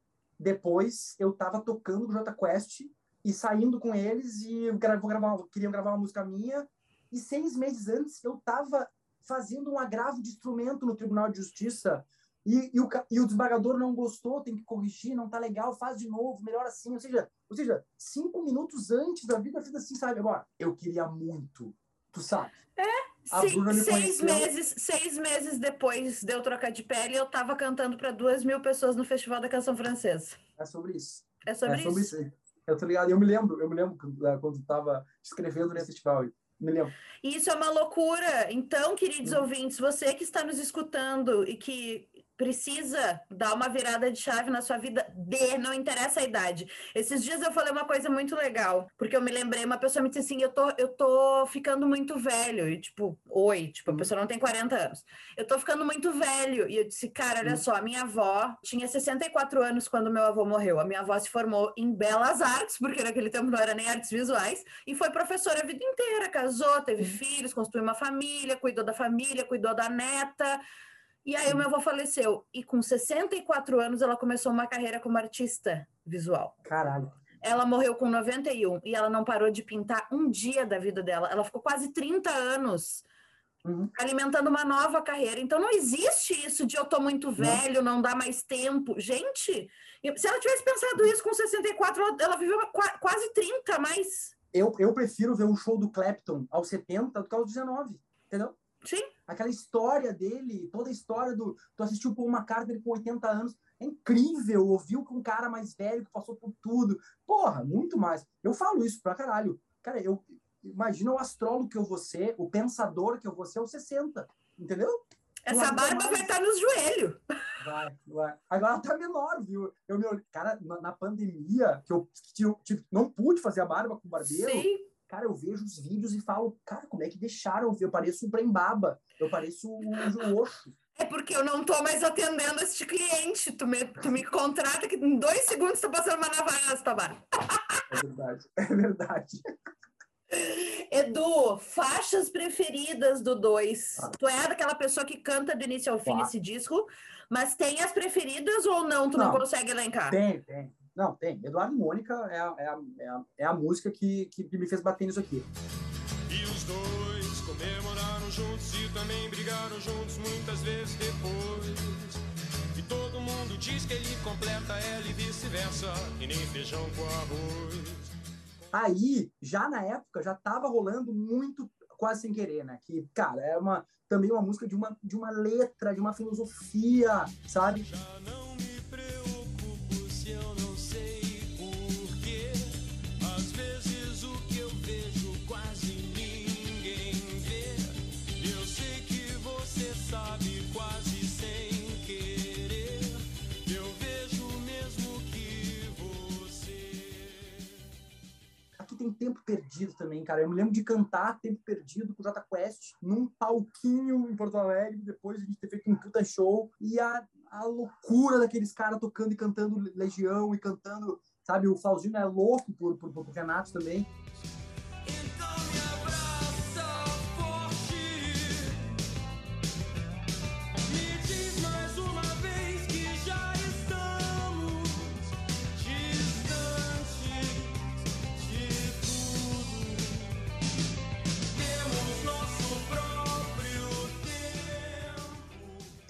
depois, eu tava tocando o J Quest e saindo com eles e vou gravar, queriam gravar uma música minha e seis meses antes eu tava fazendo um agravo de instrumento no Tribunal de Justiça e, e, o, e o não gostou, tem que corrigir, não tá legal, faz de novo, melhor assim. Ou seja, ou seja cinco minutos antes da vida, fiz assim, sabe? Agora, eu queria muito, tu sabe? É, Sim, seis meses, seis meses depois de eu trocar de pele, eu tava cantando para duas mil pessoas no Festival da Canção Francesa. É sobre isso. É sobre, é sobre isso. isso. Eu tô ligado, eu me lembro, eu me lembro quando é, tava escrevendo nesse festival. Me lembro. Isso é uma loucura. Então, queridos hum. ouvintes, você que está nos escutando e que precisa dar uma virada de chave na sua vida, de, não interessa a idade. Esses dias eu falei uma coisa muito legal, porque eu me lembrei, uma pessoa me disse assim, eu tô, eu tô ficando muito velho, e tipo, oi, tipo, a pessoa não tem 40 anos. Eu tô ficando muito velho, e eu disse, cara, olha só, a minha avó tinha 64 anos quando meu avô morreu, a minha avó se formou em Belas Artes, porque naquele tempo não era nem artes visuais, e foi professora a vida inteira, casou, teve filhos, construiu uma família, cuidou da família, cuidou da neta, e aí o meu avô faleceu. E com 64 anos ela começou uma carreira como artista visual. Caralho. Ela morreu com 91 e ela não parou de pintar um dia da vida dela. Ela ficou quase 30 anos uhum. alimentando uma nova carreira. Então não existe isso de eu tô muito velho, não, não dá mais tempo. Gente, se ela tivesse pensado isso com 64, ela, ela viveu quase 30 mais. Eu, eu prefiro ver um show do Clapton aos 70 do que aos 19, entendeu? Sim. Aquela história dele, toda a história do. Tu assistiu Paul McCartney com 80 anos, é incrível, ouviu com um cara mais velho que passou por tudo. Porra, muito mais. Eu falo isso pra caralho. Cara, eu imagina o astrólogo que eu vou ser, o pensador que eu vou ser aos 60, entendeu? Essa barba mais... vai estar tá nos joelhos. Vai, vai. Agora tá menor, viu? Eu me cara, na, na pandemia, que eu tive, não pude fazer a barba com barbeiro. Sim. Cara, eu vejo os vídeos e falo, cara, como é que deixaram? Eu pareço um Brembaba, eu pareço um Oxo. É porque eu não tô mais atendendo este cliente. Tu me, tu me contrata que em dois segundos tá passando uma navasta, barba. É verdade, é verdade. Edu, faixas preferidas do 2. Ah. Tu é daquela pessoa que canta do início ao fim ah. esse disco, mas tem as preferidas ou não? Tu não, não consegue elencar? Tem, tem. Não, tem. Eduardo e Mônica é a, é a, é a, é a música que, que me fez bater nisso aqui. E os dois comemoraram juntos e também brigaram juntos muitas vezes depois. E todo mundo diz que ele completa ela e vice-versa, e nem feijão com arroz. Aí, já na época, já estava rolando muito quase sem querer, né? Que, cara, é uma também uma música de uma, de uma letra, de uma filosofia, sabe? Já não me tem tempo perdido também, cara. Eu me lembro de cantar Tempo Perdido com o Jota Quest num palquinho em Porto Alegre, depois de a gente ter feito um puta show. E a, a loucura daqueles caras tocando e cantando Legião e cantando, sabe? O Flauzino é louco por, por, por Renato também.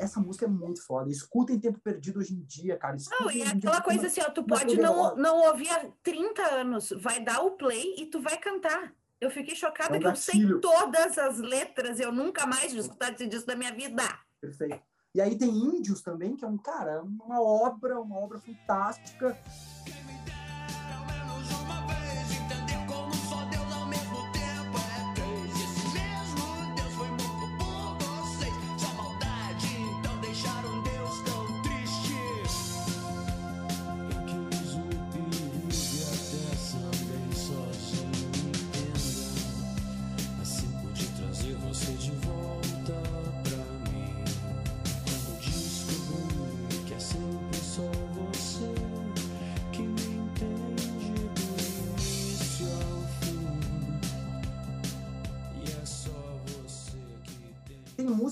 Essa música é muito foda. Escutem Tempo Perdido hoje em dia, cara. Escutem não, e aquela coisa assim, ó, tu pode não, não ouvir há 30 anos, vai dar o play e tu vai cantar. Eu fiquei chocada é que eu sei todas as letras, eu nunca mais vou escutar disco da minha vida. Perfeito. E aí tem Índios também, que é um, cara, uma obra, uma obra fantástica.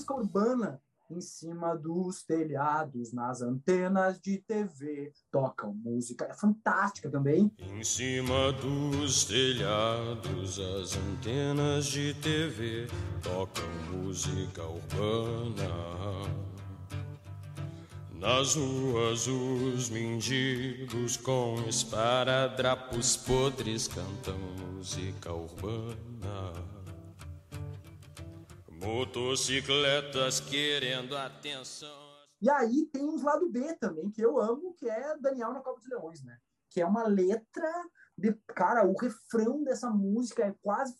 Música urbana em cima dos telhados, nas antenas de TV, tocam música, é fantástica também. Em cima dos telhados, as antenas de TV tocam música urbana. Nas ruas, os mendigos com esparadrapos podres cantam música urbana. Motocicletas querendo atenção. E aí tem uns lado B também, que eu amo, que é Daniel na Copa dos Leões, né? Que é uma letra de. Cara, o refrão dessa música é quase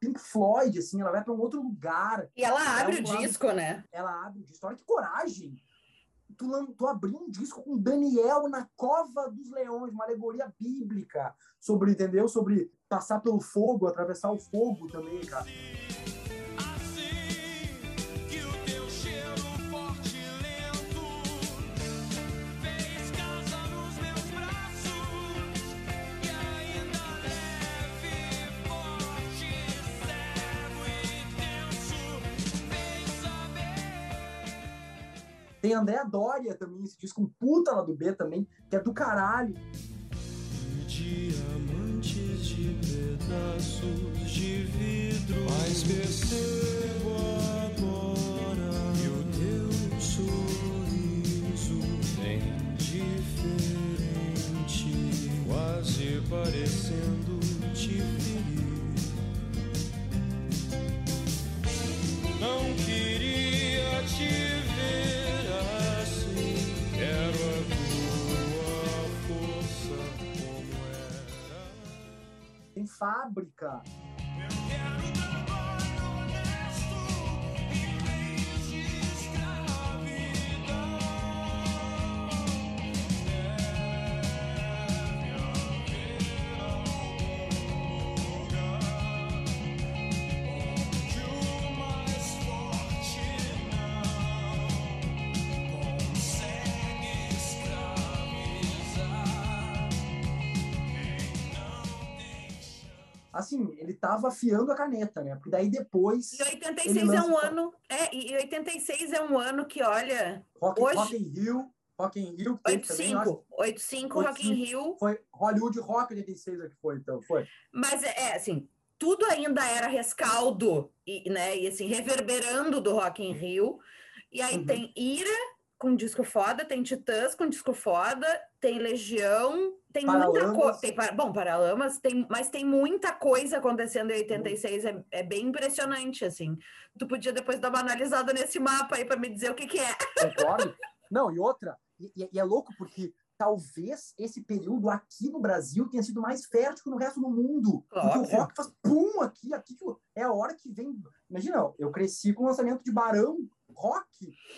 Pink Floyd, assim, ela vai para um outro lugar. E ela abre é um o lado... disco, né? Ela abre o disco. Olha que coragem! Tu, tu abriu um disco com Daniel na Cova dos Leões, uma alegoria bíblica sobre, entendeu? Sobre passar pelo fogo, atravessar o fogo também, cara. Tem Andréa Dória também, esse disco, um puta lá do B também, que é do caralho. Diamantes de pedaços de vidro, mas percebo agora que o teu sorriso bem diferente, quase parecendo fábrica. Ele tava afiando a caneta, né? Porque daí depois. E 86 Ele é um ano. É, e 86 é um ano que, olha, Rock, Hoje- Rock in Rio. Rock in Rio, que teve também, eu acho, 85. 85 Rock in 85. Rio. foi Hollywood Rock 86 é que foi, então, foi. Mas é, é, assim, tudo ainda era rescaldo, e, né? E assim, reverberando do Rock in Rio. E aí Uhum. tem Ira com disco foda, tem Titãs com disco foda, tem Legião, tem muita coisa. Bom, Paralamas, tem, mas tem muita coisa acontecendo em 86, é, é bem impressionante, assim. Tu podia depois dar uma analisada nesse mapa aí para me dizer o que, que é. Concordo? Não, e outra, e, e- é louco porque talvez esse período aqui no Brasil tenha sido mais fértil que no resto do mundo. Porque o rock faz pum aqui, aqui é a hora que vem. Imagina, eu cresci com o lançamento de Barão, rock.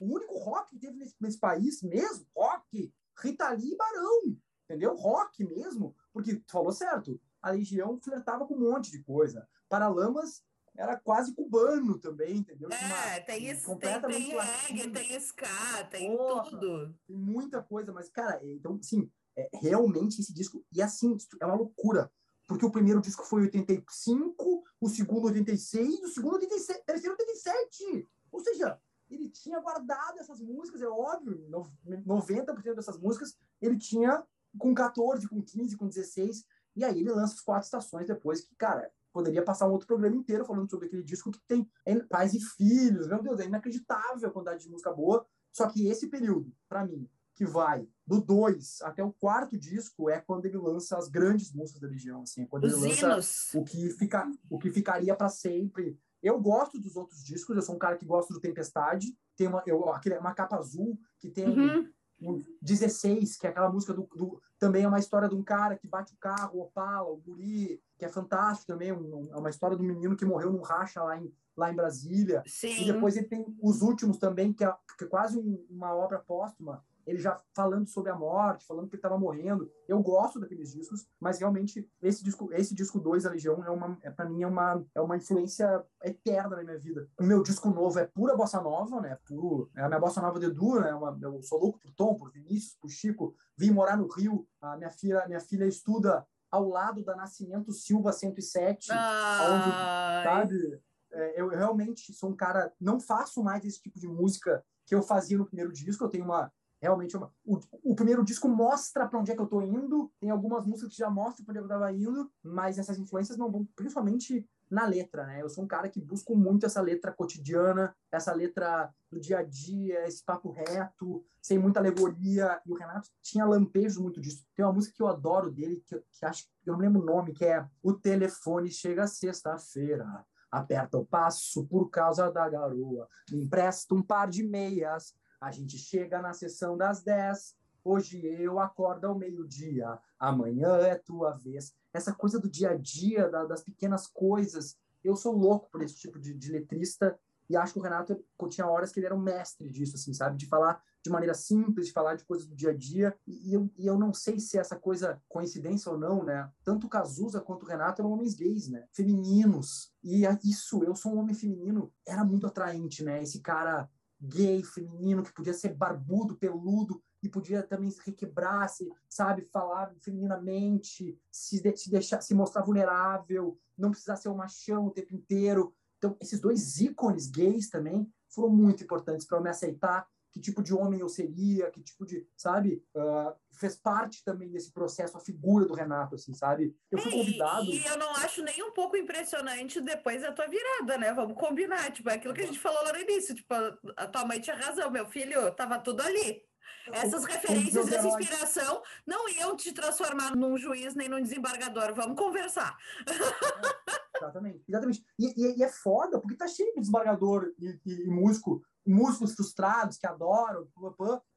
O único rock que teve nesse, nesse país mesmo, rock, Rita Lee e Barão. Entendeu? Rock mesmo. Porque tu falou certo, a Legião flertava com um monte de coisa. Paralamas era quase cubano também, entendeu? É, tem isso, tem, completamente tem reggae, tem ska, tem Porra. tudo. tem muita coisa, mas, cara, então, sim, é, realmente esse disco, e assim, é uma loucura, porque o primeiro disco foi 85, o segundo 86, o segundo 87, o terceiro 87, ou seja, ele tinha guardado essas músicas, é óbvio, no- 90% dessas músicas ele tinha com 14, com 15, com 16, e aí ele lança os quatro estações depois, que, cara, poderia passar um outro programa inteiro falando sobre aquele disco que tem é, pais e filhos, meu Deus, é inacreditável a quantidade de música boa, só que esse período, para mim, que vai do 2 até o quarto disco, é quando ele lança as grandes músicas da Legião, assim, é quando Os ele lança hinos. o que, fica, o que ficaria para sempre. Eu gosto dos outros discos, eu sou um cara que gosta do Tempestade, tem uma, eu, aquele, uma capa azul que tem Uhum. O 16, que é aquela música do, do- Também é uma história de um cara que bate o carro, o Opala, o Guri, que é fantástico também. um- é uma história do menino que morreu num racha lá em, lá em Brasília. Sim. E depois ele tem os últimos também, que é, que é quase um- uma obra póstuma. Ele já falando sobre a morte, falando que ele estava morrendo. Eu gosto daqueles discos, mas realmente esse disco, esse disco 2 da Legião é uma, é, para mim é uma, é uma influência eterna na minha vida. O meu disco novo é pura bossa nova, né? Puro, é a minha bossa nova de Edu, né? Uma, eu sou louco por Tom, por Vinícius, por Chico. Vim morar no Rio. A minha filha, minha filha estuda ao lado da Nascimento Silva 107 Ai, sabe? É, eu realmente sou um cara, não faço mais esse tipo de música que eu fazia no primeiro disco. Eu tenho uma realmente uma, o, o primeiro disco mostra para onde é que eu tô indo. Tem algumas músicas que já mostram para onde eu tava indo, mas essas influências não vão principalmente na letra, né? Eu sou um cara que busco muito essa letra cotidiana, essa letra do dia a dia, esse papo reto, sem muita alegoria. E o Renato tinha lampejos muito disso. Tem uma música que eu adoro dele, que, que acho eu não lembro o nome, que é O telefone chega sexta-feira. Aperta o passo por causa da garoa. Me empresta um par de meias. A gente chega na sessão das 10. Hoje eu acordo ao meio-dia. Amanhã é tua vez. Essa coisa do dia a dia, da, das pequenas coisas. Eu sou louco por esse tipo de, de letrista. E acho que o Renato tinha horas que ele era um mestre disso, assim, sabe? De falar de maneira simples, de falar de coisas do dia a dia. E, eu, e eu não sei se essa coisa, coincidência ou não, né? Tanto o Cazuza quanto o Renato eram homens gays, né? Femininos. E é isso, eu sou um homem feminino, era muito atraente, né? Esse cara gay, feminino, que podia ser barbudo, peludo, e podia também se requebrar, se, sabe, falar femininamente, se, de, se deixar, se mostrar vulnerável, não precisar ser um machão o tempo inteiro. Então, esses dois ícones gays também foram muito importantes para eu me aceitar que tipo de homem eu seria, que tipo de, sabe, uh, fez parte também desse processo a figura do Renato, assim, sabe? Eu fui convidado. E, e, eu não acho nem um pouco impressionante depois da tua virada, né? Vamos combinar, tipo, é aquilo que a gente falou lá no início, tipo, a tua mãe tinha razão, meu filho, tava tudo ali. Essas referências, essa inspiração não iam te transformar num juiz nem num desembargador. Vamos conversar. Exatamente, exatamente. E, e, e, é foda, porque tá cheio de desembargador e, e, e músico músicos frustrados que adoram,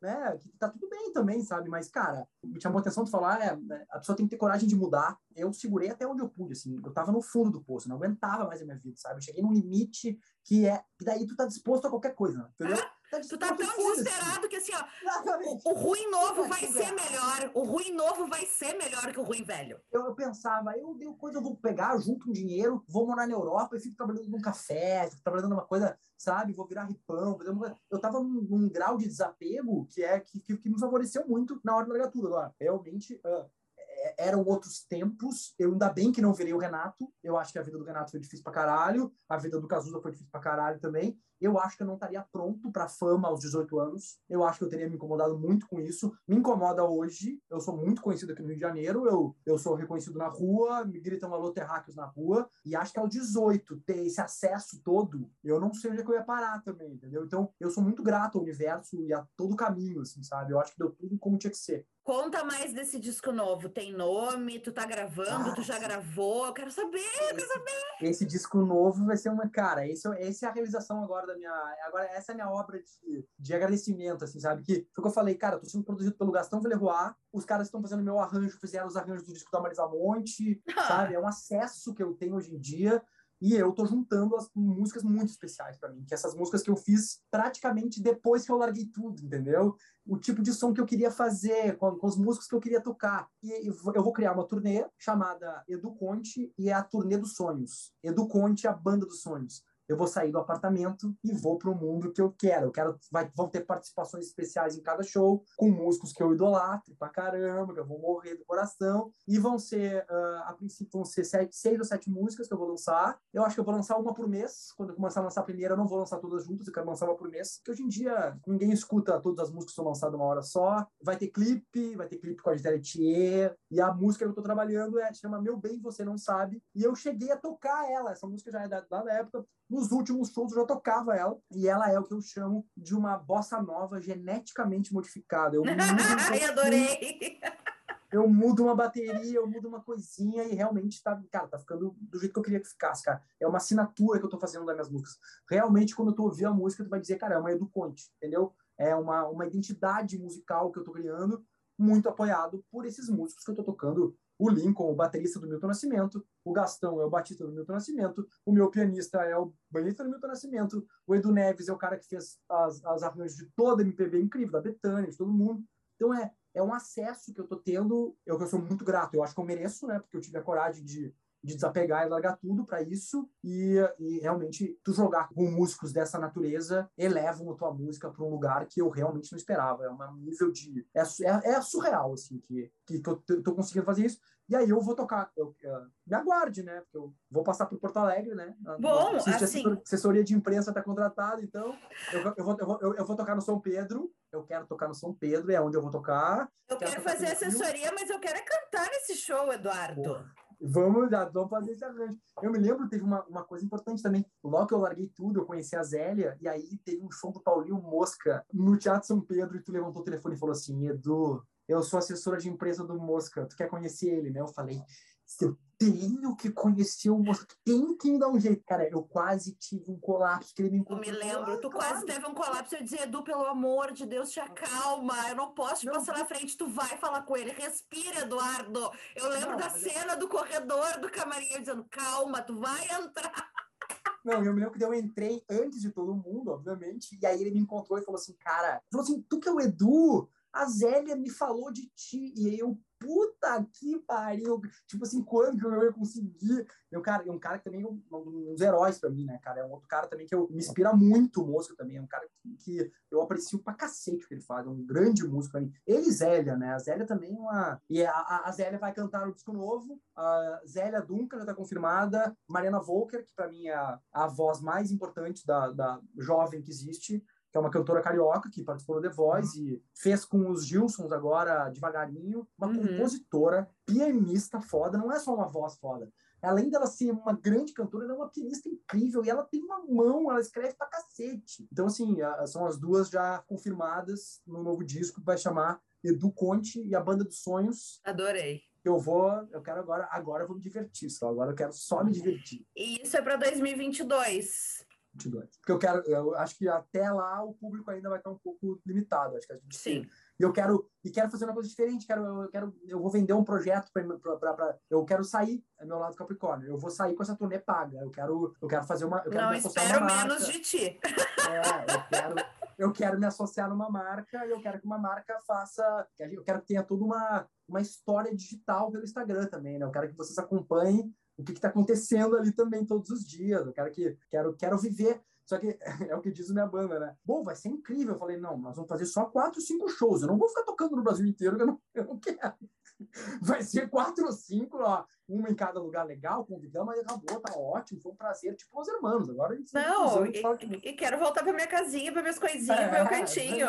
né? Que tá tudo bem também, sabe? Mas, cara, me chamou a atenção de falar, é, né, a pessoa tem que ter coragem de mudar. Eu segurei até onde eu pude, assim. Eu tava no fundo do poço, não aguentava mais a minha vida, sabe? Eu cheguei num limite que é... E daí tu tá disposto a qualquer coisa, entendeu? Tá tu tá tão desesperado que assim, ó, o, o ruim novo vai ser melhor. O ruim novo vai ser melhor que o ruim velho. Eu, eu pensava, eu dei coisa, eu vou pegar, junto um dinheiro, vou morar na Europa e fico trabalhando num café, fico trabalhando numa coisa, sabe? Vou virar ripão. Eu tava num, num grau de desapego que é que, que, que, me favoreceu muito na hora tudo. Agora, realmente, uh, eram outros tempos. Eu ainda bem que não virei o Renato. Eu acho que a vida do Renato foi difícil pra caralho. A vida do Cazuza foi difícil pra caralho também. Eu acho que eu não estaria pronto para fama aos 18 anos. Eu acho que eu teria me incomodado muito com isso. Me incomoda hoje. Eu sou muito conhecido aqui no Rio de Janeiro. Eu, eu sou reconhecido na rua, me gritam alô terráqueos na rua. E acho que aos 18, ter esse acesso todo, eu não sei onde é que eu ia parar também, entendeu? Então, eu sou muito grato ao universo e a todo o caminho, assim, sabe? Eu acho que deu tudo como tinha que ser. Conta mais desse disco novo. Tem nome? Tu tá gravando? Ah, tu já gravou? Eu quero saber, eu quero saber. Esse disco novo vai ser uma. Cara, esse, esse é a realização agora da minha. Agora, essa é a minha obra de, de agradecimento, assim, sabe? Que foi o que eu falei, cara, tô sendo produzido pelo Gastão Villeroy, os caras estão fazendo meu arranjo, fizeram os arranjos do disco da Marisa Monte, sabe? É um acesso que eu tenho hoje em dia. E eu tô juntando as músicas muito especiais para mim, que essas músicas que eu fiz praticamente depois que eu larguei tudo, entendeu? O tipo de som que eu queria fazer, com, com os músicos que eu queria tocar. E eu vou criar uma turnê chamada Edu Conte e é a turnê dos sonhos. Edu Conte, a banda dos sonhos eu vou sair do apartamento e vou para o mundo que eu quero. Eu quero vai, vão ter participações especiais em cada show, com músicos que eu idolatro pra caramba, que eu vou morrer do coração. E vão ser, uh, a princípio, vão ser sete, seis ou sete músicas que eu vou lançar. Eu acho que eu vou lançar uma por mês. Quando eu começar a lançar a primeira, eu não vou lançar todas juntas, eu quero lançar uma por mês. Porque hoje em dia, ninguém escuta todas as músicas que são lançadas uma hora só. Vai ter clipe, vai ter clipe com a Gisele Thier. E a música que eu tô trabalhando é, chama Meu Bem Você Não Sabe. E eu cheguei a tocar ela. Essa música já é da, da época nos últimos shows eu já tocava ela, e ela é o que eu chamo de uma bossa nova geneticamente modificada. Eu mudo um adorei! Eu mudo uma bateria, eu mudo uma coisinha e realmente tá, cara, tá ficando do jeito que eu queria que ficasse, cara. É uma assinatura que eu tô fazendo das minhas músicas. Realmente, quando eu tô ouvindo a música, tu vai dizer, cara, é uma Edu Conte, entendeu? É uma, uma identidade musical que eu tô criando, muito apoiado por esses músicos que eu tô tocando o Lincoln, o baterista do Milton Nascimento, o Gastão é o batista do Milton Nascimento, o meu pianista é o banhista do Milton Nascimento, o Edu Neves é o cara que fez as, as arranjos de toda a MPB incrível, da Betânia, de todo mundo. Então é, é um acesso que eu tô tendo, eu, eu sou muito grato, eu acho que eu mereço, né, porque eu tive a coragem de de desapegar e largar tudo para isso e, e, realmente tu jogar com músicos dessa natureza elevam a tua música para um lugar que eu realmente não esperava. É um nível de é, é, é surreal assim que que, que eu tô conseguindo fazer isso. E aí eu vou tocar. Eu, eu, me aguarde, né? Porque eu vou passar para Porto Alegre, né? Bom, assim... Assessor, assessoria de imprensa está contratada, então eu, eu, vou, eu, vou, eu vou tocar no São Pedro. Eu quero tocar no São Pedro, é onde eu vou tocar. Eu quero, quero fazer assessoria, mas eu quero é cantar nesse show, Eduardo. Porra. Vamos, já, vamos fazer esse arranjo. Eu me lembro, teve uma, uma coisa importante também. Logo que eu larguei tudo, eu conheci a Zélia, e aí teve um show do Paulinho Mosca no Teatro São Pedro, e tu levantou o telefone e falou assim: Edu, eu sou assessora de empresa do Mosca, tu quer conhecer ele, né? Eu falei, eu tenho que conhecer o Mosca, tem que me dar um jeito. Cara, eu quase tive um colapso que ele me encontrou. Eu me lembro, ah, tu quase teve um colapso. Eu dizia, Edu, pelo amor de Deus, te acalma. Eu não posso te não, passar na frente, tu vai falar com ele. Respira, Eduardo. Eu lembro não, da cena eu... do corredor do camarim, eu dizendo, calma, tu vai entrar. Não, eu me lembro que eu entrei antes de todo mundo, obviamente, e aí ele me encontrou e falou assim, cara, falou assim, tu que é o Edu, a Zélia me falou de ti. E eu, puta que pariu. Tipo assim, quando que eu ia conseguir? Um cara, é um cara que também é um, um dos heróis para mim, né, cara? É um outro cara também que eu, me inspira muito o músico também. É um cara que, que, eu aprecio pra cacete o que ele faz. É um grande músico pra mim. Ele e Zélia, né? A Zélia também é uma. E a, a, Zélia vai cantar o disco novo. A Zélia Duncan já tá confirmada. Mariana Volker, que para mim é a, a voz mais importante da, da jovem que existe que é uma cantora carioca que participou do The Voice uhum. e fez com os Gilsons agora devagarinho, uma uhum. compositora, pianista foda, não é só uma voz foda. Além dela ser uma grande cantora, ela é uma pianista incrível e ela tem uma mão, ela escreve pra cacete. Então, assim, são as duas já confirmadas no novo disco que vai chamar Edu Conte e a Banda dos Sonhos. Adorei eu vou, eu quero agora, agora eu vou me divertir só, agora eu quero só me divertir. E isso é para 2022. 22. Porque eu quero, eu acho que até lá o público ainda vai estar um pouco limitado. Acho que a gente Sim. E eu quero e quero fazer uma coisa diferente. Quero, eu quero, eu vou vender um projeto para, eu quero sair. É meu lado Capricórnio. Eu vou sair com essa turnê paga. Eu quero, eu quero fazer uma. Eu quero Não me associar espero uma marca. menos de ti. É, eu quero, eu quero me associar numa marca e eu quero que uma marca faça. Eu quero que tenha toda uma, uma história digital pelo Instagram também, né? Eu quero que vocês acompanhem o que está acontecendo ali também todos os dias. Eu quero que quero, quero viver. Só que é o que diz minha banda, né? Bom, vai ser incrível. Eu falei, não, nós vamos fazer só quatro, cinco shows. Eu não vou ficar tocando no Brasil inteiro, eu não, eu não quero. Vai ser quatro ou cinco, ó, uma em cada lugar legal, convidamos, mas acabou, tá ótimo, foi um prazer, tipo os irmãos. Agora a gente Não, fala que- e, e quero voltar pra minha casinha, pra minhas coisinhas, É, pro meu cantinho.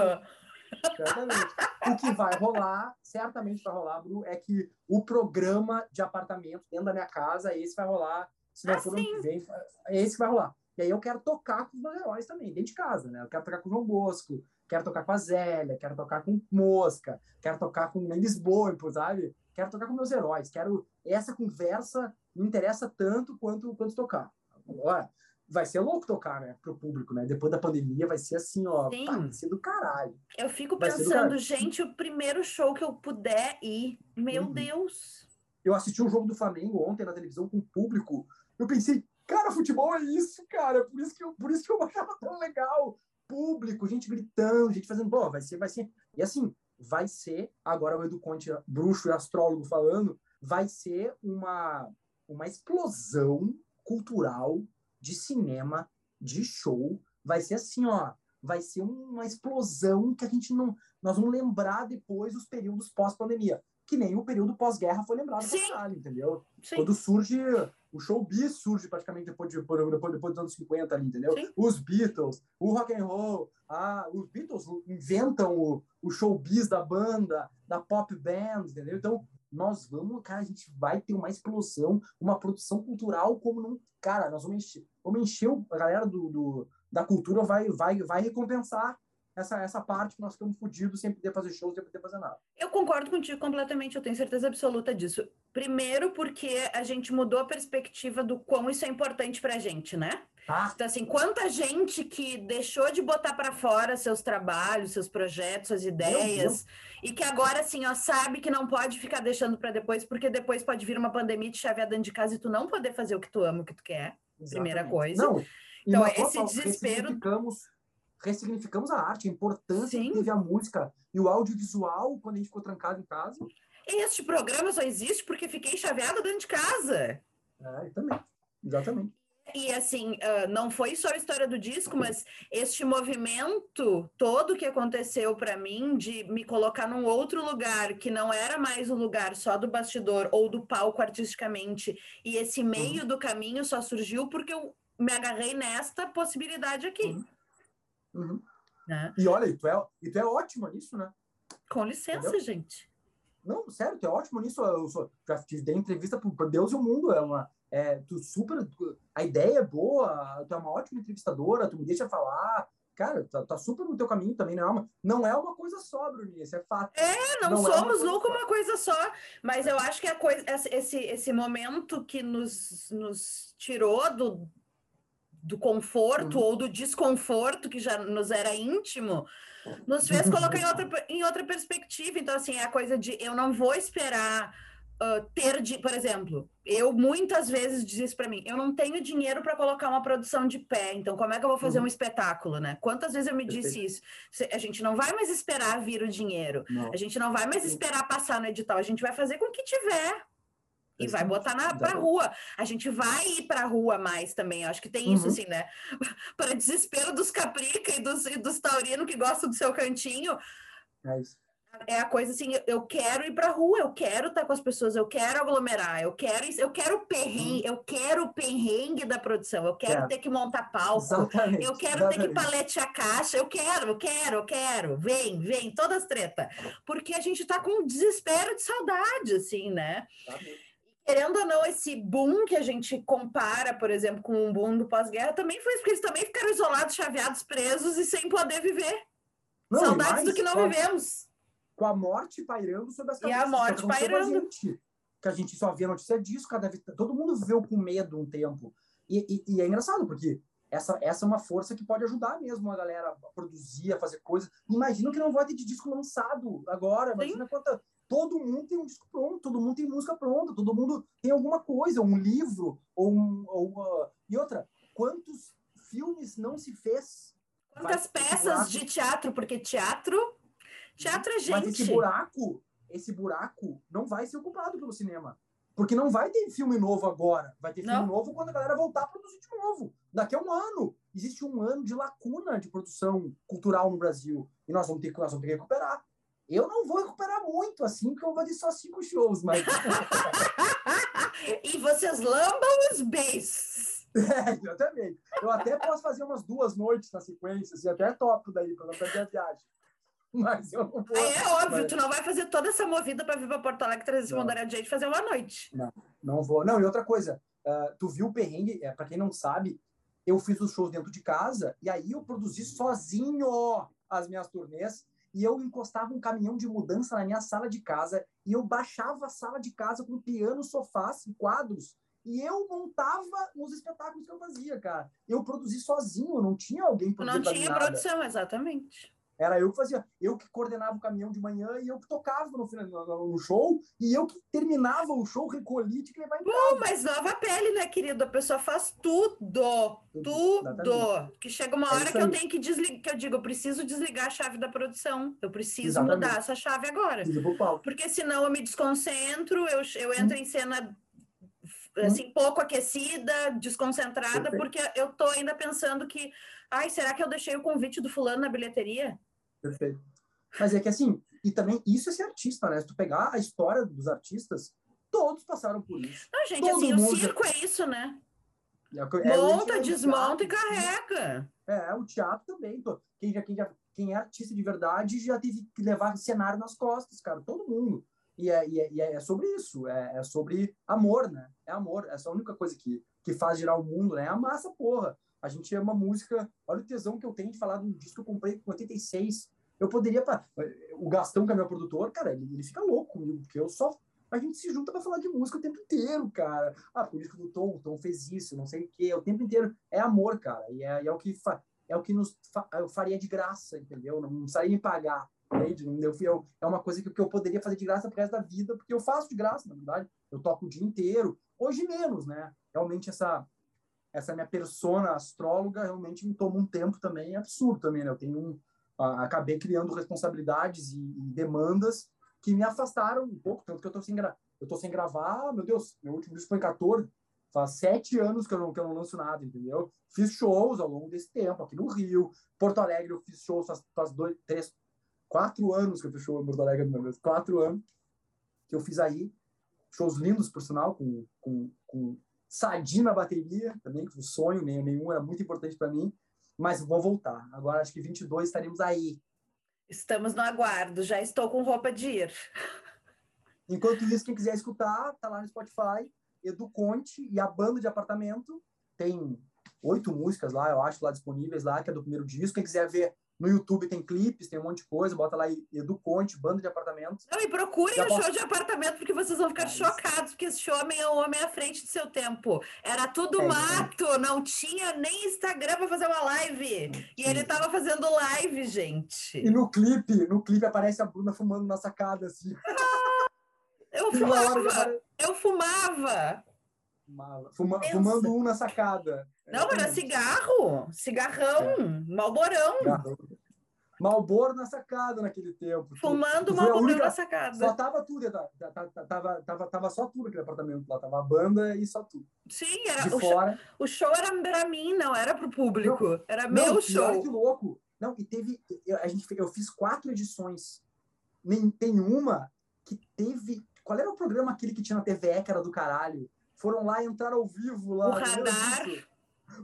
Certamente. O que vai rolar, certamente vai rolar, Bru, é que o programa de apartamento dentro da minha casa, esse vai rolar. Se não Ah, for sim. que vem, é esse que vai rolar. E aí eu quero tocar com os meus heróis também, dentro de casa, né? Eu quero tocar com o João Bosco, quero tocar com a Zélia, quero tocar com Mosca, quero tocar com o Boimpo, sabe? Quero tocar com meus heróis, quero... Essa conversa me interessa tanto quanto, quanto tocar. Agora, vai ser louco tocar, né? Pro público, né? Depois da pandemia vai ser assim, ó, Sim. pá, vai ser do caralho. Eu fico Vai pensando, gente, o primeiro show que eu puder ir, meu Uhum. Deus. eu assisti um jogo do Flamengo ontem na televisão com o público. Eu pensei, cara, futebol é isso, cara. Por isso que eu, por isso que eu achava tão legal. Público, gente gritando, gente fazendo, pô, vai ser, vai ser. E assim, vai ser, agora o Edu Conte, bruxo e astrólogo falando, vai ser uma, uma explosão cultural de cinema, de show. Vai ser assim, ó, vai ser uma explosão que a gente não. Nós vamos lembrar depois os períodos pós-pandemia. Que nem o período pós-guerra foi lembrado pra Sim. caralho, entendeu? Sim. Quando surge, o showbiz surge praticamente depois, de, depois, depois, dos anos 50 ali, entendeu? Sim. Os Beatles, o rock and roll, ah, os Beatles inventam o, o showbiz da banda, da pop band, entendeu? Então, nós vamos, cara, a gente vai ter uma explosão, uma produção cultural como não... Cara, nós vamos encher, vamos encher a galera do, do- da cultura vai, vai, vai recompensar essa, essa parte que nós ficamos fodidos sem poder fazer shows, sem poder fazer nada. Eu concordo contigo completamente, eu tenho certeza absoluta disso. Primeiro, porque a gente mudou a perspectiva do quão isso é importante pra gente, né? Tá? Então, assim, quanta gente que deixou de botar para fora seus trabalhos, seus projetos, suas ideias, e que agora, assim, ó, sabe que não pode ficar deixando para depois, porque depois pode vir uma pandemia e te chavear dentro de casa e tu não poder fazer o que tu ama, o que tu quer. Primeira Exatamente. coisa. Não, Então, esse nós desespero- Ressignificamos, ressignificamos a arte, a importância Sim. que teve a música e o audiovisual quando a gente ficou trancado em casa. Este programa só existe porque fiquei chaveada dentro de casa. É, também. Exatamente. E assim, ah, não foi só a história do disco, mas este movimento todo que aconteceu para mim de me colocar num outro lugar que não era mais o lugar só do bastidor ou do palco artisticamente, e esse meio do caminho só surgiu porque eu me agarrei nesta possibilidade aqui, Uhum. Uhum. né? E olha, e tu, é, e tu é ótima nisso, né? Com licença, Entendeu? gente. Não, sério, tu é ótimo nisso. Eu sou, já te dei entrevista para Deus e o mundo. É uma, é, tu super, tu- a ideia é boa, tu é uma ótima entrevistadora, tu me deixa falar. Cara, tá, tá super no teu caminho também, não é uma, não é uma coisa só, Bruninha, isso é fato. É, não, Não é uma somos nunca só. uma coisa só, mas eu acho que a coisa, esse- esse, esse momento que nos, nos tirou do, do conforto Uhum. ou do desconforto que já nos era íntimo, nos fez colocar em outra, em outra perspectiva. Então, assim, é a coisa de eu não vou esperar ter, de, por exemplo, eu muitas vezes diz isso para mim, eu não tenho dinheiro para colocar uma produção de pé, então como é que eu vou fazer Uhum. um espetáculo, né? Quantas vezes eu me disse isso? A gente não vai mais esperar vir o dinheiro. Não. A gente não vai mais esperar passar no edital, a gente vai fazer com o que tiver. E vai botar na, pra rua. A gente vai ir pra rua mais também. Eu acho que tem isso, Uhum. assim, né? Para desespero dos caprica e dos, e dos taurinos que gostam do seu cantinho, É isso. É a coisa assim, eu quero ir pra rua, eu quero estar com as pessoas, eu quero aglomerar, eu quero eu quero o perrengue, eu quero o perrengue da produção, eu quero Uhum. É. ter que montar palco, Exatamente. eu quero ter que exatamente. paletear caixa, eu quero, eu quero, eu quero, vem, vem, todas as treta. Porque a gente tá com um desespero de saudade, assim, né? Exatamente. Querendo ou não, esse boom que a gente compara, por exemplo, com o boom do pós-guerra, também foi porque eles também ficaram isolados, chaveados, presos e sem poder viver. Não, Saudades mais, do que não a- vivemos. Com a morte pairando sobre as E a cabeças. morte com a pairando. gente, que a gente só vê notícia disso cada vez. Todo mundo viveu com medo um tempo. E, e- e é engraçado, porque essa, essa é uma força que pode ajudar mesmo a galera a produzir, a fazer coisas. Imagina que não vai ter de disco lançado agora. Imagina quanta. Todo mundo tem um disco pronto, todo mundo tem música pronta, todo mundo tem alguma coisa, um livro, ou, um, ou uh... e outra, quantos filmes não se fez? Quantas vai, peças de teatro, porque teatro, teatro é gente. Mas esse buraco, esse buraco não vai ser ocupado pelo cinema. Porque não vai ter filme novo agora. Vai ter filme não. novo quando a galera voltar a produzir de novo. Daqui a um ano. Existe um ano de lacuna de produção cultural no Brasil. E nós vamos ter, nós vamos ter que recuperar. Eu não vou recuperar muito assim, porque eu vou ter só cinco shows, mas. e vocês lambam os beijos. É, exatamente. Eu até posso fazer umas duas noites na sequência, assim, até top daí, para não perder a viagem. mas eu não vou. É óbvio, mas... tu não vai fazer toda essa movida para vir para Porto Alegre trazer esse Mondaria de fazer uma noite. Não, não vou. Não, e outra coisa, uh, tu viu o perrengue, é, para quem não sabe, eu fiz os shows dentro de casa e aí eu produzi sozinho as minhas turnês e eu encostava um caminhão de mudança na minha sala de casa e eu baixava a sala de casa com piano, sofás e quadros e eu montava nos espetáculos que eu fazia, cara. Eu produzi sozinho, não tinha alguém produzindo Não tinha produção, exatamente. Era eu que fazia, eu que coordenava o caminhão de manhã e eu que tocava no, no, no show e eu que terminava o show, recolhi e levar em casa. Pô, mas nova pele, né, querido? A pessoa faz tudo, tudo. Exatamente. Que chega uma é hora é que eu tenho que desligar, que eu digo, eu preciso desligar a chave da produção, eu preciso Exatamente. mudar essa chave agora. Porque senão eu me desconcentro, eu, eu entro hum. em cena assim, hum. pouco aquecida, desconcentrada, Perfeito. porque eu tô ainda pensando que, ai, será que eu deixei o convite do fulano na bilheteria? Perfeito. Mas é que assim, e também isso é ser artista, né? Se tu pegar a história dos artistas, todos passaram por isso. Não, gente, Todo assim, mundo... o circo é isso, né? É, é, Monta, desmonta e carrega. É, o teatro também. Quem, já, quem, já, quem é artista de verdade já teve que levar cenário nas costas, cara. Todo mundo. E é, e é, e é sobre isso. É, é, sobre amor, né? É amor. Essa é a única coisa que, que faz girar o mundo, né? É a massa, porra. A gente ama música. Olha o tesão que eu tenho de falar de um disco que eu comprei com 86 eu poderia. O Gastão, que é meu produtor, cara, ele, ele fica louco comigo, porque eu só. A gente se junta para falar de música o tempo inteiro, cara. Ah, por isso do Tom, o Tom fez isso, não sei o quê. O tempo inteiro é amor, cara. E é, é o que fa, é o que nos fa, eu faria de graça, entendeu? Não, não precisaria me pagar. Entende? Eu, eu, é uma coisa que, que eu poderia fazer de graça pro resto da vida, porque eu faço de graça, na verdade. Eu toco o dia inteiro. Hoje menos, né? Realmente essa essa minha persona astróloga realmente me toma um tempo também absurdo também, né? Eu tenho um, acabei criando responsabilidades e, e, demandas que me afastaram um pouco, tanto que eu tô sem, gra eu tô sem gravar, meu Deus, meu último disco foi em 14, faz sete anos que eu, não, que eu não lanço nada, entendeu? Fiz shows ao longo desse tempo, aqui no Rio, Porto Alegre eu fiz shows faz, faz dois, três, quatro anos que eu fiz show em Porto Alegre, meu Deus, quatro anos que eu fiz aí, shows lindos, por sinal, com, com, com Sadi na bateria, também, que um sonho, nenhum era muito importante para mim, mas vou voltar. Agora acho que 22 estaremos aí. Estamos no aguardo, já estou com roupa de ir. Enquanto isso, quem quiser escutar, tá lá no Spotify, Edu Conte e a banda de apartamento. Tem oito músicas lá, eu acho, lá disponíveis lá, que é do primeiro disco. Quem quiser ver no YouTube tem clipes, tem um monte de coisa, bota lá Edu Conte, banda de apartamentos. Não, e procurem o posso... show de apartamento, porque vocês vão ficar é chocados, porque esse homem é um homem à frente do seu tempo. Era tudo é, mato, é. não tinha nem Instagram para fazer uma live. E ele tava fazendo live, gente. E no clipe, no clipe aparece a Bruna fumando na sacada, assim. Ah, eu fumava! Eu fumava! Fuma, fumando um na sacada. Não, era cigarro, cigarrão, é. malborão. Malboro na sacada naquele tempo. Fumando malborão única... na sacada. Só tava tudo, tava, tava, tava, tava só tudo aquele apartamento lá. Tava a banda e só tudo. Sim, era, o, fora... show, o show era pra mim, não era pro público. Não, era meu não, show. Olha que louco. Não, e teve. Eu, a gente, eu fiz quatro edições. Nem, tem uma que teve. Qual era o programa aquele que tinha na TVE, que era do caralho? Foram lá entrar ao vivo lá. O radar.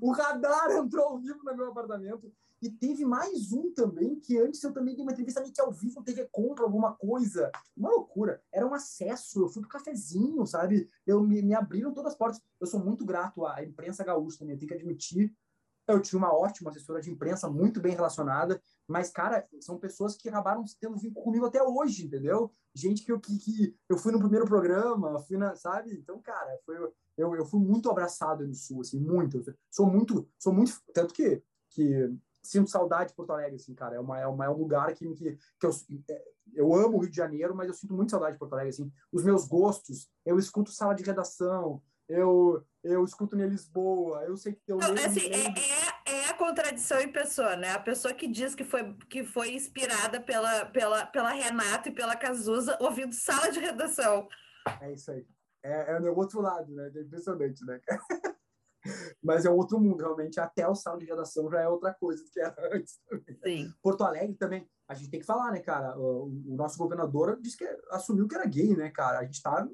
O radar entrou ao vivo no meu apartamento. E teve mais um também, que antes eu também dei uma entrevista meio que ao vivo, TV Compra, alguma coisa. Uma loucura. Era um acesso, eu fui pro cafezinho, sabe? Eu me, me abriram todas as portas. Eu sou muito grato à imprensa gaúcha também, eu tenho que admitir. Eu tinha uma ótima assessora de imprensa, muito bem relacionada, mas, cara, são pessoas que acabaram tendo vínculo comigo até hoje, entendeu? Gente que eu, que, que eu fui no primeiro programa, fui na, sabe? Então, cara, foi, eu, eu fui muito abraçado no Sul, assim, muito. Sou muito, sou muito, tanto que, que sinto saudade de Porto Alegre, assim, cara. É, uma, é, uma, é um lugar que, que, que eu, é, eu amo o Rio de Janeiro, mas eu sinto muito saudade de Porto Alegre, assim. Os meus gostos, eu escuto sala de redação, eu, eu escuto em Lisboa, eu sei que eu Não, assim, é, é, é, a contradição em pessoa, né? A pessoa que diz que foi, que foi inspirada pela, pela, pela Renata e pela Cazuza ouvindo sala de redação. É isso aí. É, é o meu outro lado, né? É impressionante, né? Mas é outro mundo, realmente. Até o sala de redação já é outra coisa do que era antes. Também. Sim. Porto Alegre também, a gente tem que falar, né, cara? O, o nosso governador disse que assumiu que era gay, né, cara? A gente tá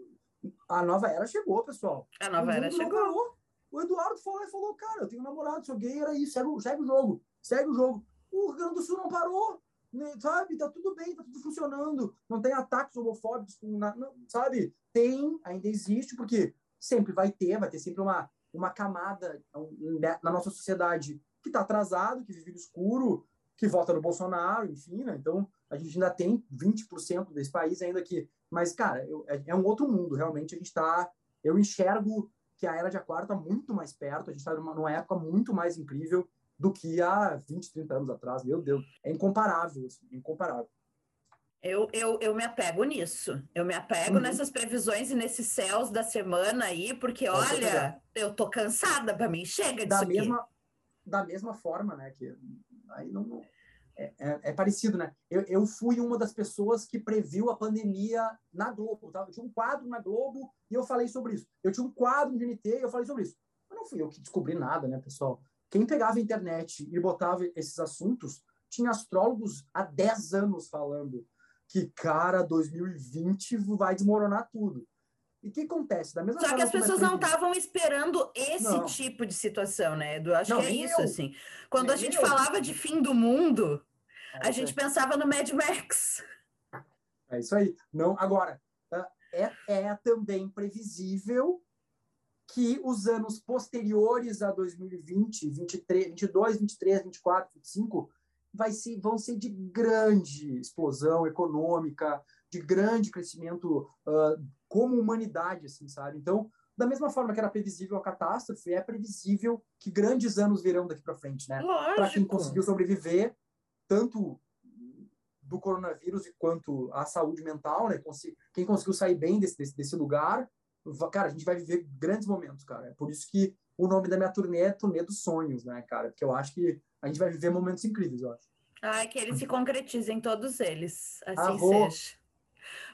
a nova era chegou, pessoal. A nova era chegou. O Eduardo falou e falou, cara, eu tenho um namorado, sou gay, era isso, segue, segue o jogo, segue o jogo. O Rio Grande do Sul não parou, né, sabe? Tá tudo bem, tá tudo funcionando, não tem ataques homofóbicos, não, sabe? Tem, ainda existe, porque sempre vai ter, vai ter sempre uma, uma camada né, na nossa sociedade que está atrasado, que vive no escuro, que vota no Bolsonaro, enfim, né? Então, a gente ainda tem 20% desse país ainda que mas, cara, eu, é, é, um outro mundo, realmente. A gente está. Eu enxergo que a era de Aquário está muito mais perto, a gente está numa, numa, época muito mais incrível do que há 20, 30 anos atrás. Meu Deus, é incomparável, assim, incomparável. Eu, eu, eu me apego nisso. Eu me apego uhum. nessas previsões e nesses céus da semana aí, porque, olha, eu tô cansada para mim. Chega disso da mesma, aqui. Da mesma forma, né? Que aí não, é, é, é, parecido, né? Eu, eu fui uma das pessoas que previu a pandemia na Globo, tá? Eu tinha um quadro na Globo e eu falei sobre isso. Eu tinha um quadro no GNT e eu falei sobre isso. Mas não fui eu que descobri nada, né, pessoal? Quem pegava a internet e botava esses assuntos, tinha astrólogos há 10 anos falando que, cara, 2020 vai desmoronar tudo. E o que acontece? Da mesma Só que as pessoas não estavam esperando esse não. tipo de situação, né, Edu? Acho não, que é isso, eu. assim. Quando nem a gente eu. falava de fim do mundo, a gente pensava no Mad Max. É isso aí. Não, agora, é, é também previsível que os anos posteriores a 2020, 23, 22, 23, 24, 25, vai ser, vão ser de grande explosão econômica, de grande crescimento uh, como humanidade, assim, sabe? Então, da mesma forma que era previsível a catástrofe, é previsível que grandes anos virão daqui para frente, né? Para quem conseguiu sobreviver tanto do coronavírus quanto a saúde mental, né? Quem conseguiu sair bem desse, desse, desse, lugar, cara, a gente vai viver grandes momentos, cara. É por isso que o nome da minha turnê é Turnê dos Sonhos, né, cara? Porque eu acho que a gente vai viver momentos incríveis, eu acho. Ai, que eles se concretizem todos eles, assim Arro. seja.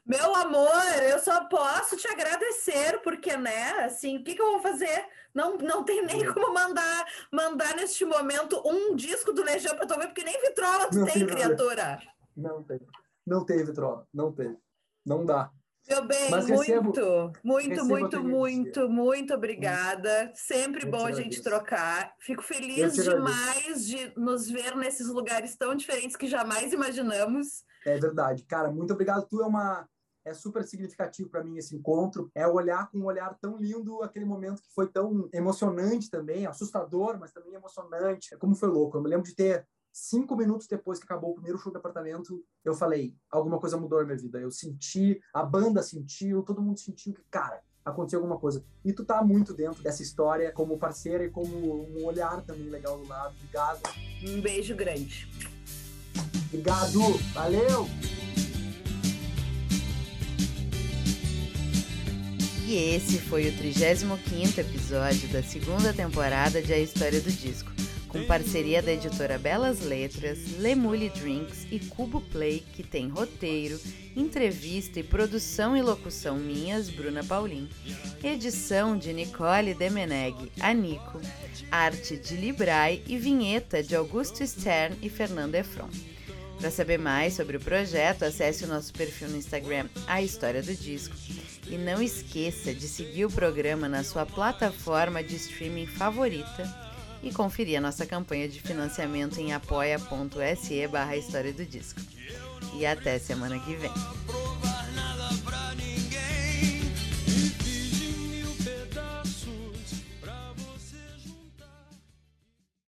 Meu amor, eu só posso te agradecer, porque, né, assim, o que, que eu vou fazer? Não, não tem nem como mandar mandar neste momento um disco do Legião para tu ver, porque nem vitrola tu não tem, criatura. Não tem. Não tem vitrola, não tem. Não dá. Meu bem, Mas muito, recebo, muito, recebo muito, muito, muito obrigada. Sempre eu bom a gente trocar. Fico feliz demais de nos ver nesses lugares tão diferentes que jamais imaginamos. É verdade. Cara, muito obrigado. Tu é uma é super significativo para mim esse encontro. É olhar com um olhar tão lindo aquele momento que foi tão emocionante também, assustador, mas também emocionante. É como foi louco. Eu me lembro de ter cinco minutos depois que acabou o primeiro show do apartamento, eu falei, alguma coisa mudou na minha vida. Eu senti, a banda sentiu, todo mundo sentiu que, cara, aconteceu alguma coisa. E tu tá muito dentro dessa história como parceira e como um olhar também legal do lado. Obrigado. Um beijo grande. Obrigado. Valeu. E esse foi o 35º episódio da segunda temporada de A História do Disco, com parceria da editora Belas Letras, Lemule Drinks e Cubo Play, que tem roteiro, entrevista e produção e locução minhas, Bruna Paulin. Edição de Nicole Demeneg, a Nico. Arte de Librai e vinheta de Augusto Stern e Fernando Efron. Para saber mais sobre o projeto, acesse o nosso perfil no Instagram, A História do Disco. E não esqueça de seguir o programa na sua plataforma de streaming favorita e conferir a nossa campanha de financiamento em apoia.se barra História do Disco. E até semana que vem.